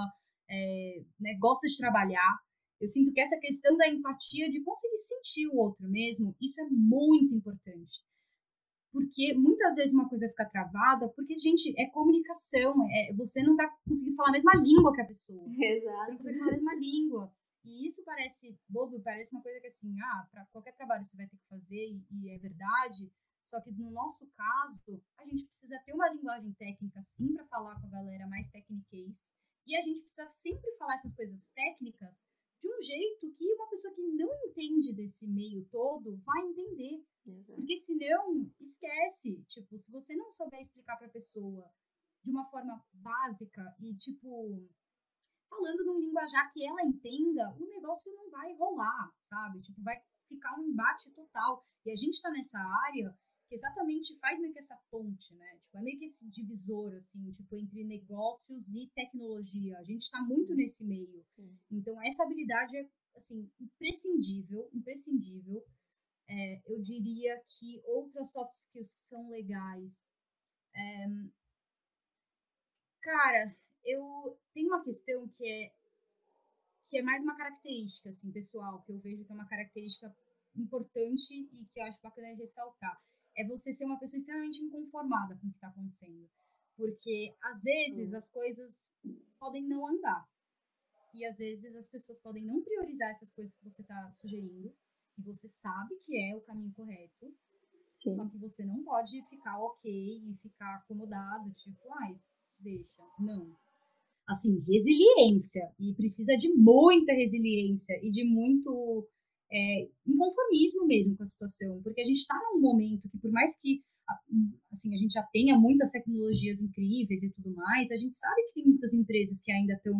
é, né, gosta de trabalhar. Eu sinto que essa questão da empatia, de conseguir sentir o outro mesmo, isso é muito importante. Porque muitas vezes uma coisa fica travada, porque, gente, é comunicação, é, você não está conseguindo falar a mesma língua que a pessoa. Exato. Você não consegue falar a mesma língua. E isso parece bobo, parece uma coisa que assim, ah, para qualquer trabalho você vai ter que fazer e, e, é verdade. Só que no nosso caso, a gente precisa ter uma linguagem técnica sim para falar com a galera mais techniquez. E a gente precisa sempre falar essas coisas técnicas de um jeito que uma pessoa que não entende desse meio todo vai entender. Uhum. Porque senão, esquece. Tipo, se você não souber explicar para a pessoa de uma forma básica e, tipo, falando num linguajar que ela entenda, o negócio não vai rolar, sabe? Tipo, vai ficar um embate total. E a gente está nessa área que exatamente faz meio que essa ponte, né? Tipo, é meio que esse divisor, assim, tipo, entre negócios e tecnologia. A gente está muito nesse meio. Sim. Então, essa habilidade é, assim, imprescindível, imprescindível. É, eu diria que outras soft skills que são legais. É... Cara, eu tenho uma questão que é que é mais uma característica assim pessoal que eu vejo que é uma característica importante e que eu acho bacana ressaltar é você ser uma pessoa extremamente inconformada com o que está acontecendo. Porque às vezes as coisas podem não andar. E às vezes as pessoas podem não priorizar essas coisas que você está sugerindo. E você sabe que é o caminho correto. Sim. só que você não pode ficar ok e ficar acomodado tipo ai deixa. Não. Assim, resiliência. E precisa de muita resiliência e de muito é, inconformismo mesmo com a situação. Porque a gente está num momento que, por mais que assim, a gente já tenha muitas tecnologias incríveis e tudo mais, a gente sabe que tem muitas empresas que ainda estão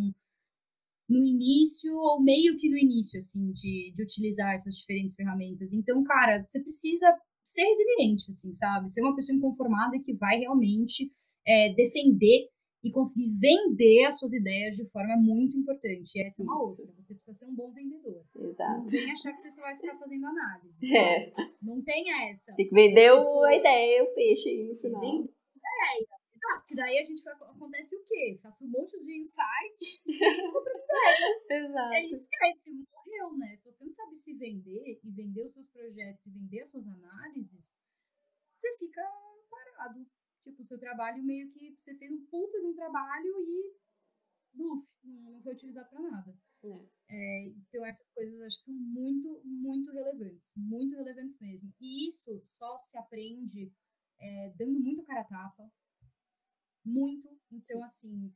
no início ou meio que no início, assim, de, de utilizar essas diferentes ferramentas. Então, cara, você precisa ser resiliente, assim, sabe? Ser uma pessoa inconformada que vai realmente é, defender e conseguir vender as suas ideias de forma muito importante. E essa é uma outra. Você precisa ser um bom vendedor. Exato. Não vem achar que você só vai ficar fazendo análise. É. Não tem essa. Tem que vender tipo, a ideia, o peixe aí no final. Vender a ideia. Exato, porque daí a gente acontece o quê? Faço um monte de insight e compra ideia. Exato. Aí esquece, morreu, né? Se você não sabe se vender e vender os seus projetos e vender as suas análises, você fica parado. Tipo, o seu trabalho meio que você fez um puta de um trabalho e buf, não foi utilizado para nada. É. É, então essas coisas acho que são muito, muito relevantes, muito relevantes mesmo. E isso só se aprende é, dando muito cara a tapa, muito. Então assim,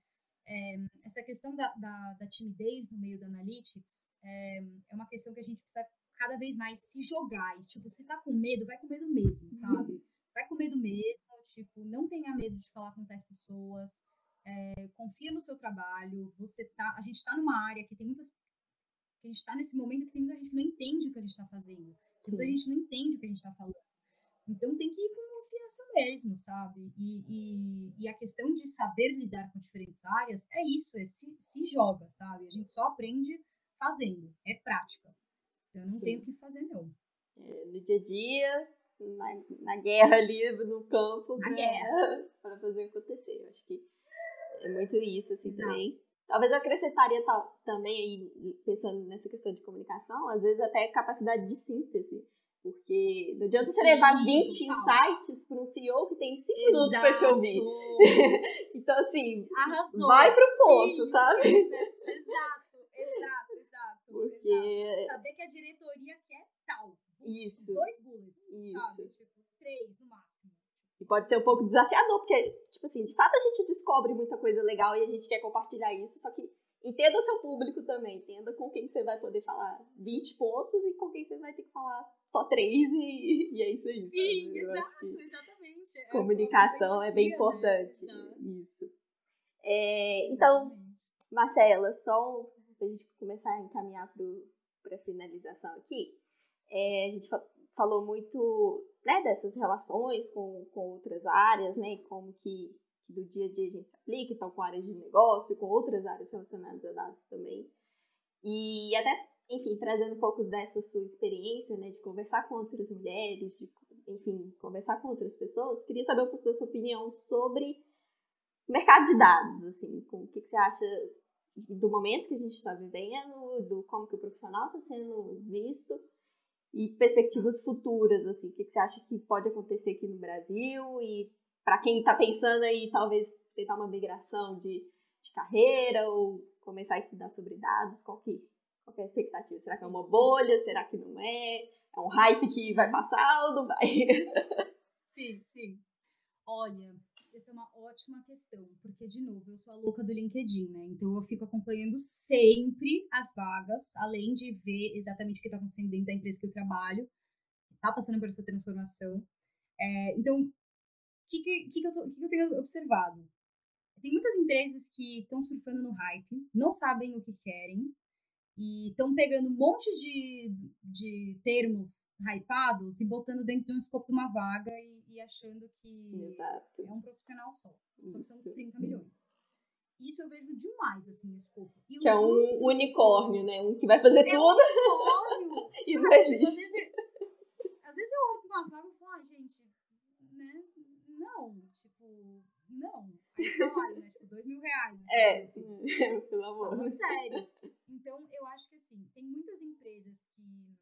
é, essa questão da, da, da, timidez no meio da analytics é, é uma questão que a gente precisa cada vez mais se jogar. E, tipo, se tá com medo, vai com medo mesmo, uhum. sabe? Vai com medo mesmo tipo, não tenha medo de falar com tais pessoas, é, confia no seu trabalho, você tá, a gente está numa área que tem muitas, que a gente está nesse momento que tem muita gente que não entende o que a gente está fazendo, muita gente não entende o que a gente está falando. Então tem que ir com confiança mesmo, sabe? E, e, e, a questão de saber lidar com diferentes áreas é isso, é se, se joga, sabe? A gente só aprende fazendo, é prática. Então não Sim. tem o que fazer, não. É, no dia a dia, na, na guerra ali no campo para fazer acontecer. Eu acho que é muito isso, assim, Exato. também. Talvez eu acrescentaria também aí, pensando nessa questão de comunicação, às vezes até capacidade de síntese. Porque não adianta você levar 20 total. insights para um CEO que tem 5 minutos para te ouvir. então, assim, Arrasou. vai pro ponto, sim, sabe? Sim, exato, exato, exato. Porque... Exato. Saber que a diretoria tal. Isso. Dois bullets, Isso. sabe? Tipo, três no máximo. E pode ser um pouco desafiador, porque, tipo assim, de fato a gente descobre muita coisa legal e a gente quer compartilhar isso, só que entenda o seu público também, entenda com quem você vai poder falar 20 pontos e com quem você vai ter que falar só três e, e é isso aí. Sim, exato, exatamente. É comunicação é, bem né? importante. Né? Isso. É, então, Marcela, só para a gente começar a encaminhar para a finalização aqui, é, a gente falou muito né, dessas relações com, com outras áreas, né, como que, que do dia a dia a gente aplica, então com áreas de negócio, com outras áreas relacionadas a dados também. E até, enfim, trazendo um pouco dessa sua experiência, né, de conversar com outras mulheres, de, enfim, conversar com outras pessoas, queria saber um pouco da sua opinião sobre o mercado de dados, assim, com, o que, que você acha do momento que a gente está vivendo, do como que o profissional está sendo visto e perspectivas futuras, assim, o que, que você acha que pode acontecer aqui no Brasil e para quem está pensando aí talvez tentar uma migração de, de carreira ou começar a estudar sobre dados, qual que, qual que é a expectativa? Será que é uma bolha? Será que não é? É um hype que vai passar ou não vai? Sim, sim. Olha, essa é uma ótima questão, porque, de novo, eu sou a louca do LinkedIn, né? Então eu fico acompanhando sempre as vagas, além de ver exatamente o que está acontecendo dentro da empresa que eu trabalho, está passando por essa transformação. É, então, o que, que, que, que, que eu tenho observado? Tem muitas empresas que estão surfando no hype, não sabem o que querem, e estão pegando um monte de, de termos hypados e botando dentro de um escopo de uma vaga e, e achando que Exato. é um profissional só. Só que são 30 milhões. Isso eu vejo demais, assim, no escopo. Que é um unicórnio, né? Um que vai fazer é tudo. Um unicórnio. e não Cara, tipo, às, vezes, às vezes eu olho para umas vagas e falo, ah, gente, né? Não, tipo, não. Aí salário, né? Tipo, dois mil reais. Assim, é, assim. pelo amor. Falando sério. Então, eu acho que assim, tem muitas empresas que.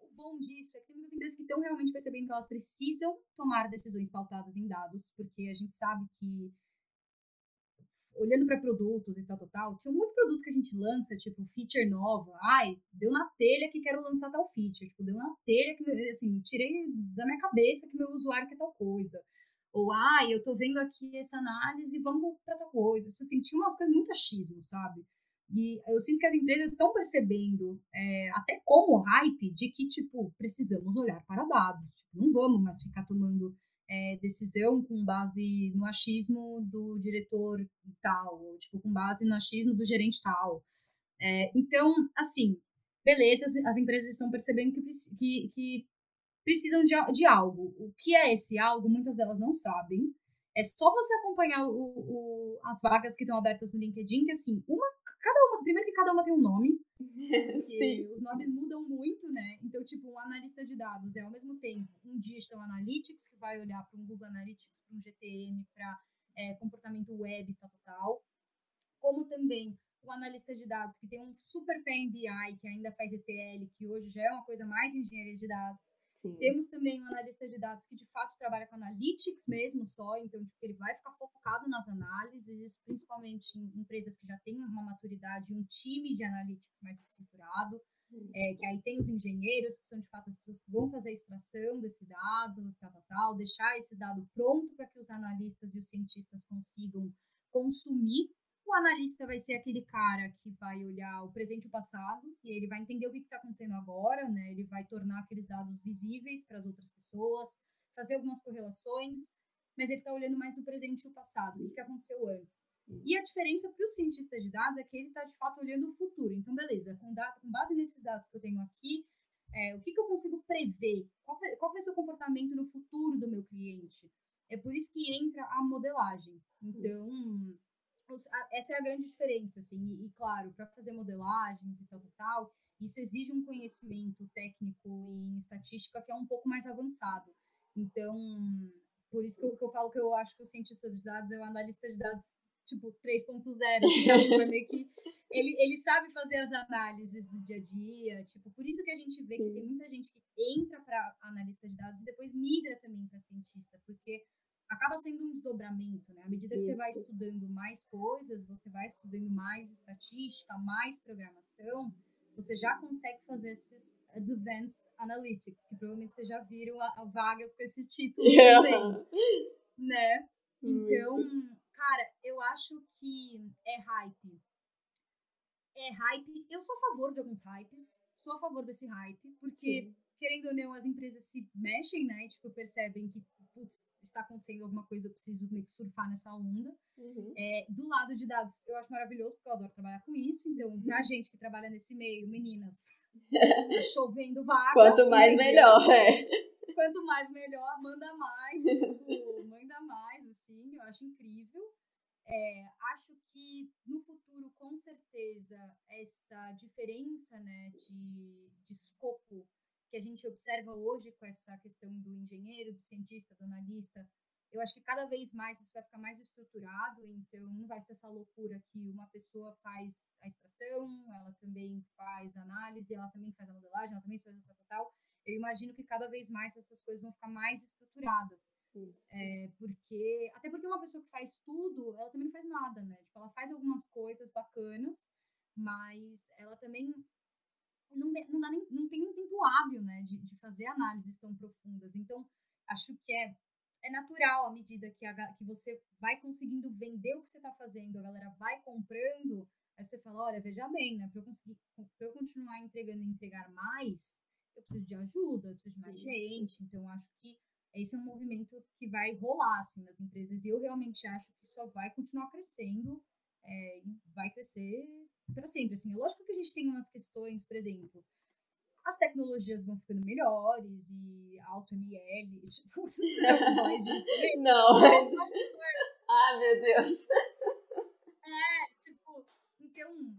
O bom disso é que tem muitas empresas que estão realmente percebendo que elas precisam tomar decisões pautadas em dados, porque a gente sabe que olhando para produtos e tal, tal, tal, tinha muito produto que a gente lança, tipo, feature nova. Ai, deu na telha que quero lançar tal feature. Tipo, deu na telha que, assim, tirei da minha cabeça que meu usuário quer tal coisa. Ou, ai, eu tô vendo aqui essa análise, vamos para tal coisa. Tipo assim, tinha umas coisas muito achismo, sabe? E eu sinto que as empresas estão percebendo, é, até como hype, de que, tipo, precisamos olhar para dados. Tipo, não vamos mais ficar tomando é, decisão com base no achismo do diretor tal, ou, tipo, com base no achismo do gerente tal. É, então, assim, beleza, as, as, empresas estão percebendo que, que, que precisam de, de algo. O que é esse algo, muitas delas não sabem. É só você acompanhar o, o, as vagas que estão abertas no LinkedIn, que assim, uma Cada uma, primeiro que cada uma tem um nome, porque os nomes mudam muito, né? Então, tipo, um analista de dados é ao mesmo tempo um Digital Analytics, que vai olhar para um Google Analytics, para um GTM, para é, comportamento web, tal, tal, tal. Como também o analista de dados, que tem um super PMBI, que ainda faz ETL, que hoje já é uma coisa mais engenharia de dados. Sim. Temos também um analista de dados que de fato trabalha com analytics mesmo só, então tipo, ele vai ficar focado nas análises, principalmente em empresas que já têm uma maturidade, um time de analytics mais estruturado, é, que aí tem os engenheiros, que são de fato as pessoas que vão fazer a extração desse dado, tal, tal, tal deixar esse dado pronto para que os analistas e os cientistas consigam consumir o analista vai ser aquele cara que vai olhar o presente e o passado e ele vai entender o que está acontecendo agora, né? Ele vai tornar aqueles dados visíveis para as outras pessoas, fazer algumas correlações, mas ele está olhando mais o presente e o passado, o que, que aconteceu antes. E a diferença para o cientista de dados é que ele está de fato olhando o futuro. Então, beleza, com, com base nesses dados que eu tenho aqui, é, o que, que eu consigo prever? Qual qual vai ser o comportamento no futuro do meu cliente? É por isso que entra a modelagem. Então, essa é a grande diferença, assim, e, e claro, para fazer modelagens e tal, tal, tal, isso exige um conhecimento técnico em estatística que é um pouco mais avançado. Então, por isso que eu, que eu falo que eu acho que o cientista de dados é o analista de dados tipo 3.0, assim, sabe? tipo, é meio que ele, ele sabe fazer as análises do dia a dia, tipo, por isso que a gente vê que tem muita gente que entra para analista de dados e depois migra também para cientista, porque acaba sendo um desdobramento, né? À medida que Isso. você vai estudando mais coisas, você vai estudando mais estatística, mais programação, você já consegue fazer esses Advanced Analytics, que provavelmente vocês já viram a, a vagas com esse título yeah. também, né? Então, cara, eu acho que é hype. é hype. Eu sou a favor de alguns hypes, sou a favor desse hype, porque, Sim. querendo ou não, as empresas se mexem, né? Tipo, percebem que putz, está acontecendo alguma coisa, eu preciso meio que surfar nessa onda. Uhum. É, do lado de dados, eu acho maravilhoso, porque eu adoro trabalhar com isso. Então, pra uhum. gente que trabalha nesse meio, meninas, tá chovendo vaga. Quanto mais entendeu? melhor, é. Quanto mais melhor, manda mais, tipo, manda mais, assim, eu acho incrível. É, acho que no futuro, com certeza, essa diferença né, de, de escopo que a gente observa hoje com essa questão do engenheiro, do cientista, do analista, eu acho que cada vez mais isso vai ficar mais estruturado, então não vai ser essa loucura que uma pessoa faz a extração, ela também faz análise, ela também faz a modelagem, ela também faz o tal. Eu imagino que cada vez mais essas coisas vão ficar mais estruturadas. É, porque, até porque uma pessoa que faz tudo, ela também não faz nada, né? Tipo, ela faz algumas coisas bacanas, mas ela também não, não, dá nem, não tem hábil né, de, de fazer análises tão profundas. Então, acho que é, é natural à medida que, a, que você vai conseguindo vender o que você está fazendo, a galera vai comprando, aí você fala, olha, veja bem, né, para eu conseguir, para eu continuar entregando e entregar mais, eu preciso de ajuda, eu preciso de mais gente, então acho que esse é um movimento que vai rolar assim nas empresas e eu realmente acho que só vai continuar crescendo é, e vai crescer para sempre. Assim, é lógico que a gente tem umas questões, por exemplo, as tecnologias vão ficando melhores e alto ML, tipo, você já falar disso também? Não. ah, meu Deus. É, tipo, então,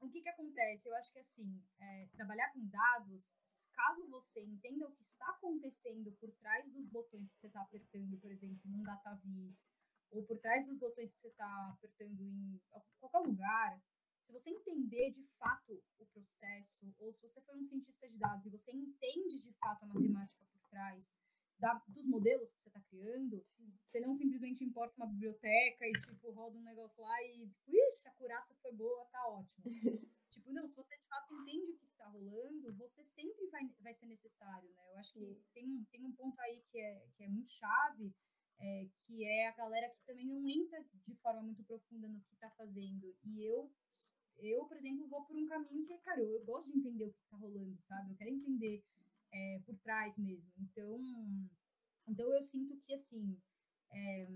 o que que acontece? Eu acho que, assim, é, trabalhar com dados, caso você entenda o que está acontecendo por trás dos botões que você está apertando, por exemplo, num DataVis, ou por trás dos botões que você está apertando em qualquer lugar, se você entender de fato o processo, ou se você for um cientista de dados e você entende de fato a matemática por trás da, dos modelos que você está criando, você não simplesmente importa uma biblioteca e, tipo, roda um negócio lá e, ixi, a curaça foi boa, tá ótimo. tipo, não, se você de fato entende o que está rolando, você sempre vai, vai ser necessário, né? Eu acho que tem um, tem um ponto aí que é, que é muito chave, é, que é a galera que também não entra de forma muito profunda no que está fazendo. E eu eu, por exemplo, vou por um caminho que, cara, eu, eu gosto de entender o que está rolando, sabe? Eu quero entender é, por trás mesmo. Então, então eu sinto que, assim, é,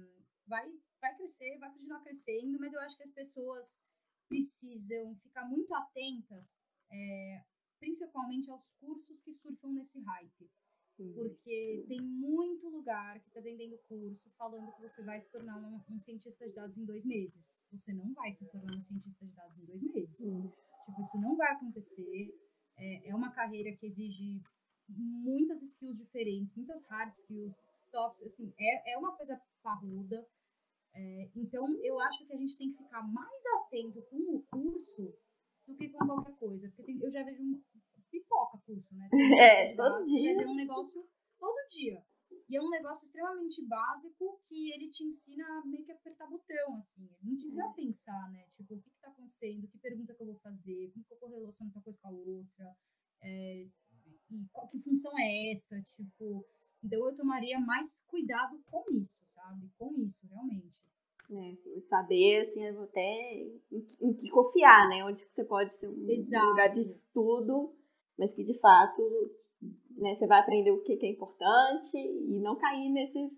vai, vai crescer, vai continuar crescendo, mas eu acho que as pessoas precisam ficar muito atentas, é, principalmente aos cursos que surfam nesse hype. Porque tem muito lugar que está vendendo curso falando que você vai se tornar um, um, cientista de dados em dois meses. Você não vai se tornar um cientista de dados em dois meses. Uhum. Tipo, isso não vai acontecer. É, é uma carreira que exige muitas skills diferentes, muitas hard skills, soft, assim, é, é uma coisa parruda. É, então, eu acho que a gente tem que ficar mais atento com o curso do que com qualquer coisa. Porque tem, eu já vejo pipoca curso, né? É, todo dia. É um negócio todo dia. E é um negócio extremamente básico que ele te ensina a meio que apertar botão, assim. Ele não te ensina a pensar, né? Tipo, o que que tá acontecendo? Que pergunta que eu vou fazer? Como que eu correlaciono uma coisa com a outra? É, e qual que função é essa? Tipo, então eu tomaria mais cuidado com isso, sabe? Com isso, realmente. É, saber, assim, até em, que confiar, né? Onde você pode ser um Exato. lugar de estudo mas que de fato né, você vai aprender o que, é importante e não cair nesses,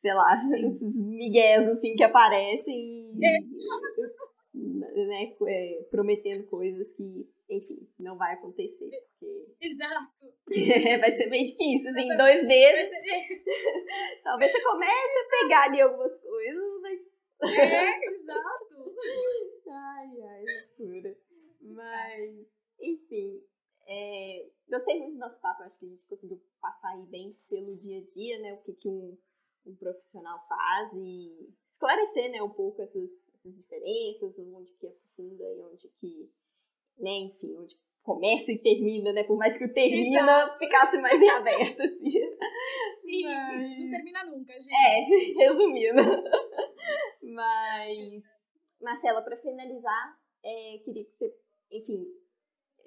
sei lá, migués assim que aparecem é. né, é, prometendo coisas que, enfim, não vai acontecer. Porque... Exato. vai ser bem difícil, assim, em dois meses. Talvez você comece a pegar ali algumas coisas, mas. É, exato. ai, ai, loucura. Mas, enfim, é, gostei muito do nosso papo, acho que a gente conseguiu passar aí bem pelo dia a dia, né? O que, que um, um profissional faz e esclarecer, né, um pouco essas, essas diferenças, onde que aprofunda e onde que, né, enfim, onde começa e termina, né? Por mais que o termina Exato. ficasse mais em aberto, assim. Sim, Mas... não termina nunca, gente. É, resumindo. Mas, Marcela, para finalizar, é, queria que você, enfim,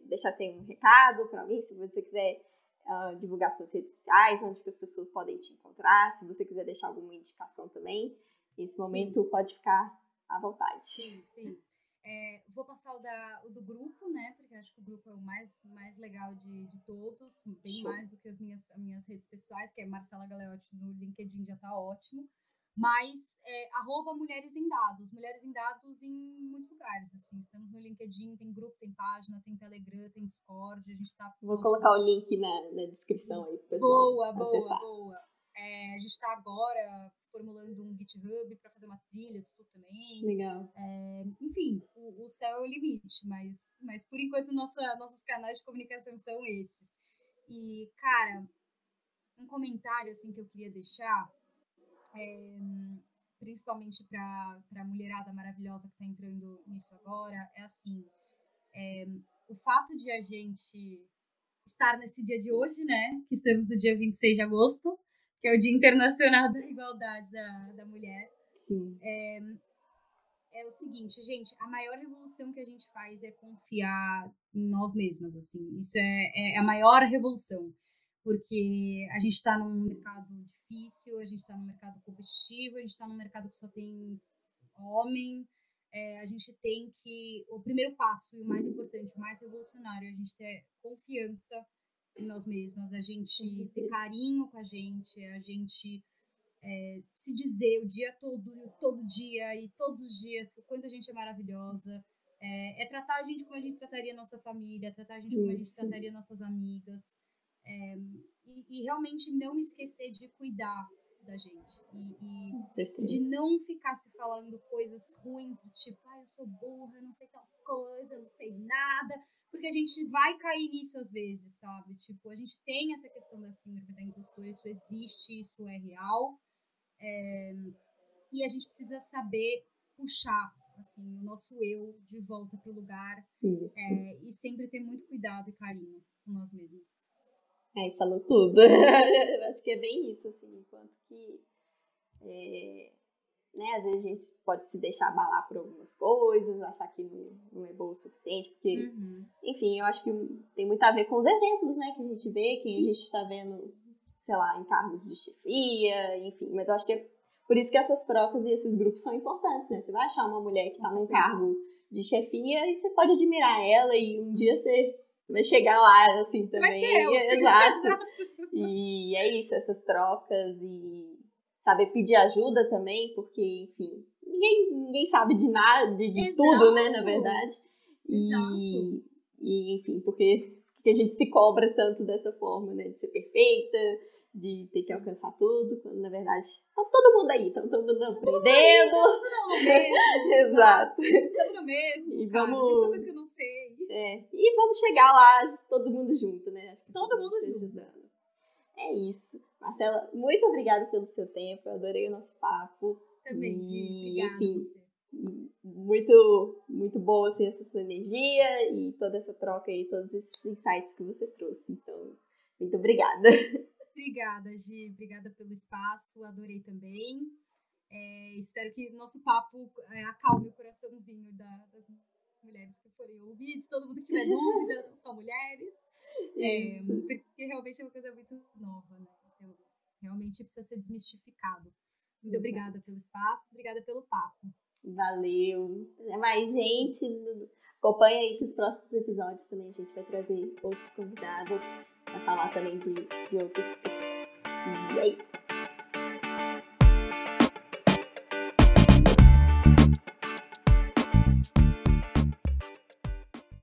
deixassem um recado para alguém, se você quiser uh, divulgar suas redes sociais, onde que as pessoas podem te encontrar, se você quiser deixar alguma indicação também, nesse momento sim. pode ficar à vontade. Sim, sim. É, vou passar o, da, o do grupo, né? Porque acho que o grupo é o mais, mais legal de, de todos, bem mais do que as minhas, as minhas redes pessoais, que é Marcela Galeotti no LinkedIn já tá ótimo. Mas é, arroba Mulheres em Dados. Mulheres em Dados em muitos lugares, assim. Estamos no LinkedIn, tem grupo, tem página, tem Telegram, tem Discord. A gente tá... Vou colocar o link na, na descrição aí, pessoal. Boa, boa, acessar. boa. É, a gente está agora formulando um GitHub para fazer uma trilha de estudo também. Legal. É, enfim, o, o, céu é o limite, mas, mas por enquanto nossa, nossos canais de comunicação são esses. E, cara, um comentário assim que eu queria deixar é, principalmente para a mulherada maravilhosa que está entrando nisso agora, é assim: é, o fato de a gente estar nesse dia de hoje, né? Que estamos no dia 26 de agosto, que é o Dia Internacional da Igualdade da, da Mulher. É, é o seguinte, gente, a maior revolução que a gente faz é confiar em nós mesmas, assim. Isso é, é a maior revolução porque a gente está num mercado difícil, a gente está num mercado competitivo, a gente está num mercado que só tem homem. É, a gente tem que. O primeiro passo, e o mais importante, o mais revolucionário, é a gente ter confiança em nós mesmas, a gente ter carinho com a gente, a gente é, se dizer o dia todo, todo dia e todos os dias o quanto a gente é maravilhosa. É, é tratar a gente como a gente trataria a nossa família, tratar a gente como a gente trataria nossas amigas. É, e, e, realmente não esquecer de cuidar da gente. E, e, e, de não ficar se falando coisas ruins do tipo, ah, eu sou burra, eu não sei tal coisa, eu não sei nada. Porque a gente vai cair nisso às vezes, sabe? Tipo, a gente tem essa questão da síndrome da impostura, isso existe, isso é real. É, e a gente precisa saber puxar assim, o nosso eu de volta para o lugar é, e sempre ter muito cuidado e carinho com nós mesmos. Aí falou tudo. Eu acho que é bem isso, assim, enquanto que é, né, às vezes a gente pode se deixar abalar por algumas coisas, achar que não, não é bom o suficiente, porque, uhum. enfim, eu acho que tem muito a ver com os exemplos, né, que a gente vê, que Sim. a gente está vendo, sei lá, em cargos de chefia, enfim, mas eu acho que é por isso que essas trocas e esses grupos são importantes, né? Você vai achar uma mulher que está num cargo de chefia e você pode admirar ela e um dia você vai chegar lá, assim, também. Vai ser eu. Exato. e é isso, essas trocas e saber pedir ajuda também, porque, enfim, ninguém, ninguém sabe de nada, de, de tudo, né, na verdade. Exato. E, e, enfim, porque, porque a gente se cobra tanto dessa forma, né, de ser perfeita, de ter que alcançar tudo, quando na verdade tá todo mundo aí, tá todo mundo aprendendo. Tá. Exato. Estamos no mesmo. E cara, vamos. Tem coisa que eu não sei. É. E vamos chegar lá todo mundo junto, né? Acho que todo mundo junto. Ajudando. É isso. Marcela, muito obrigada pelo seu tempo. Eu adorei o nosso papo. Também, Gi. Obrigada. Enfim, muito, muito boa assim, essa sua energia e toda essa troca aí, todos esses insights que você trouxe. Então, muito obrigada. Obrigada, Gi. Obrigada pelo espaço. Adorei também. É, espero que nosso papo é, acalme o coraçãozinho da, das mulheres que forem ouvidos, todo mundo que tiver dúvida, não só mulheres. É, porque realmente é uma coisa muito nova, né? Então, realmente precisa ser desmistificado. Muito obrigada pelo espaço, obrigada pelo papo. Valeu. É mais gente. Acompanha aí que os próximos episódios também a gente vai trazer outros convidados para falar também de, de outros. E aí?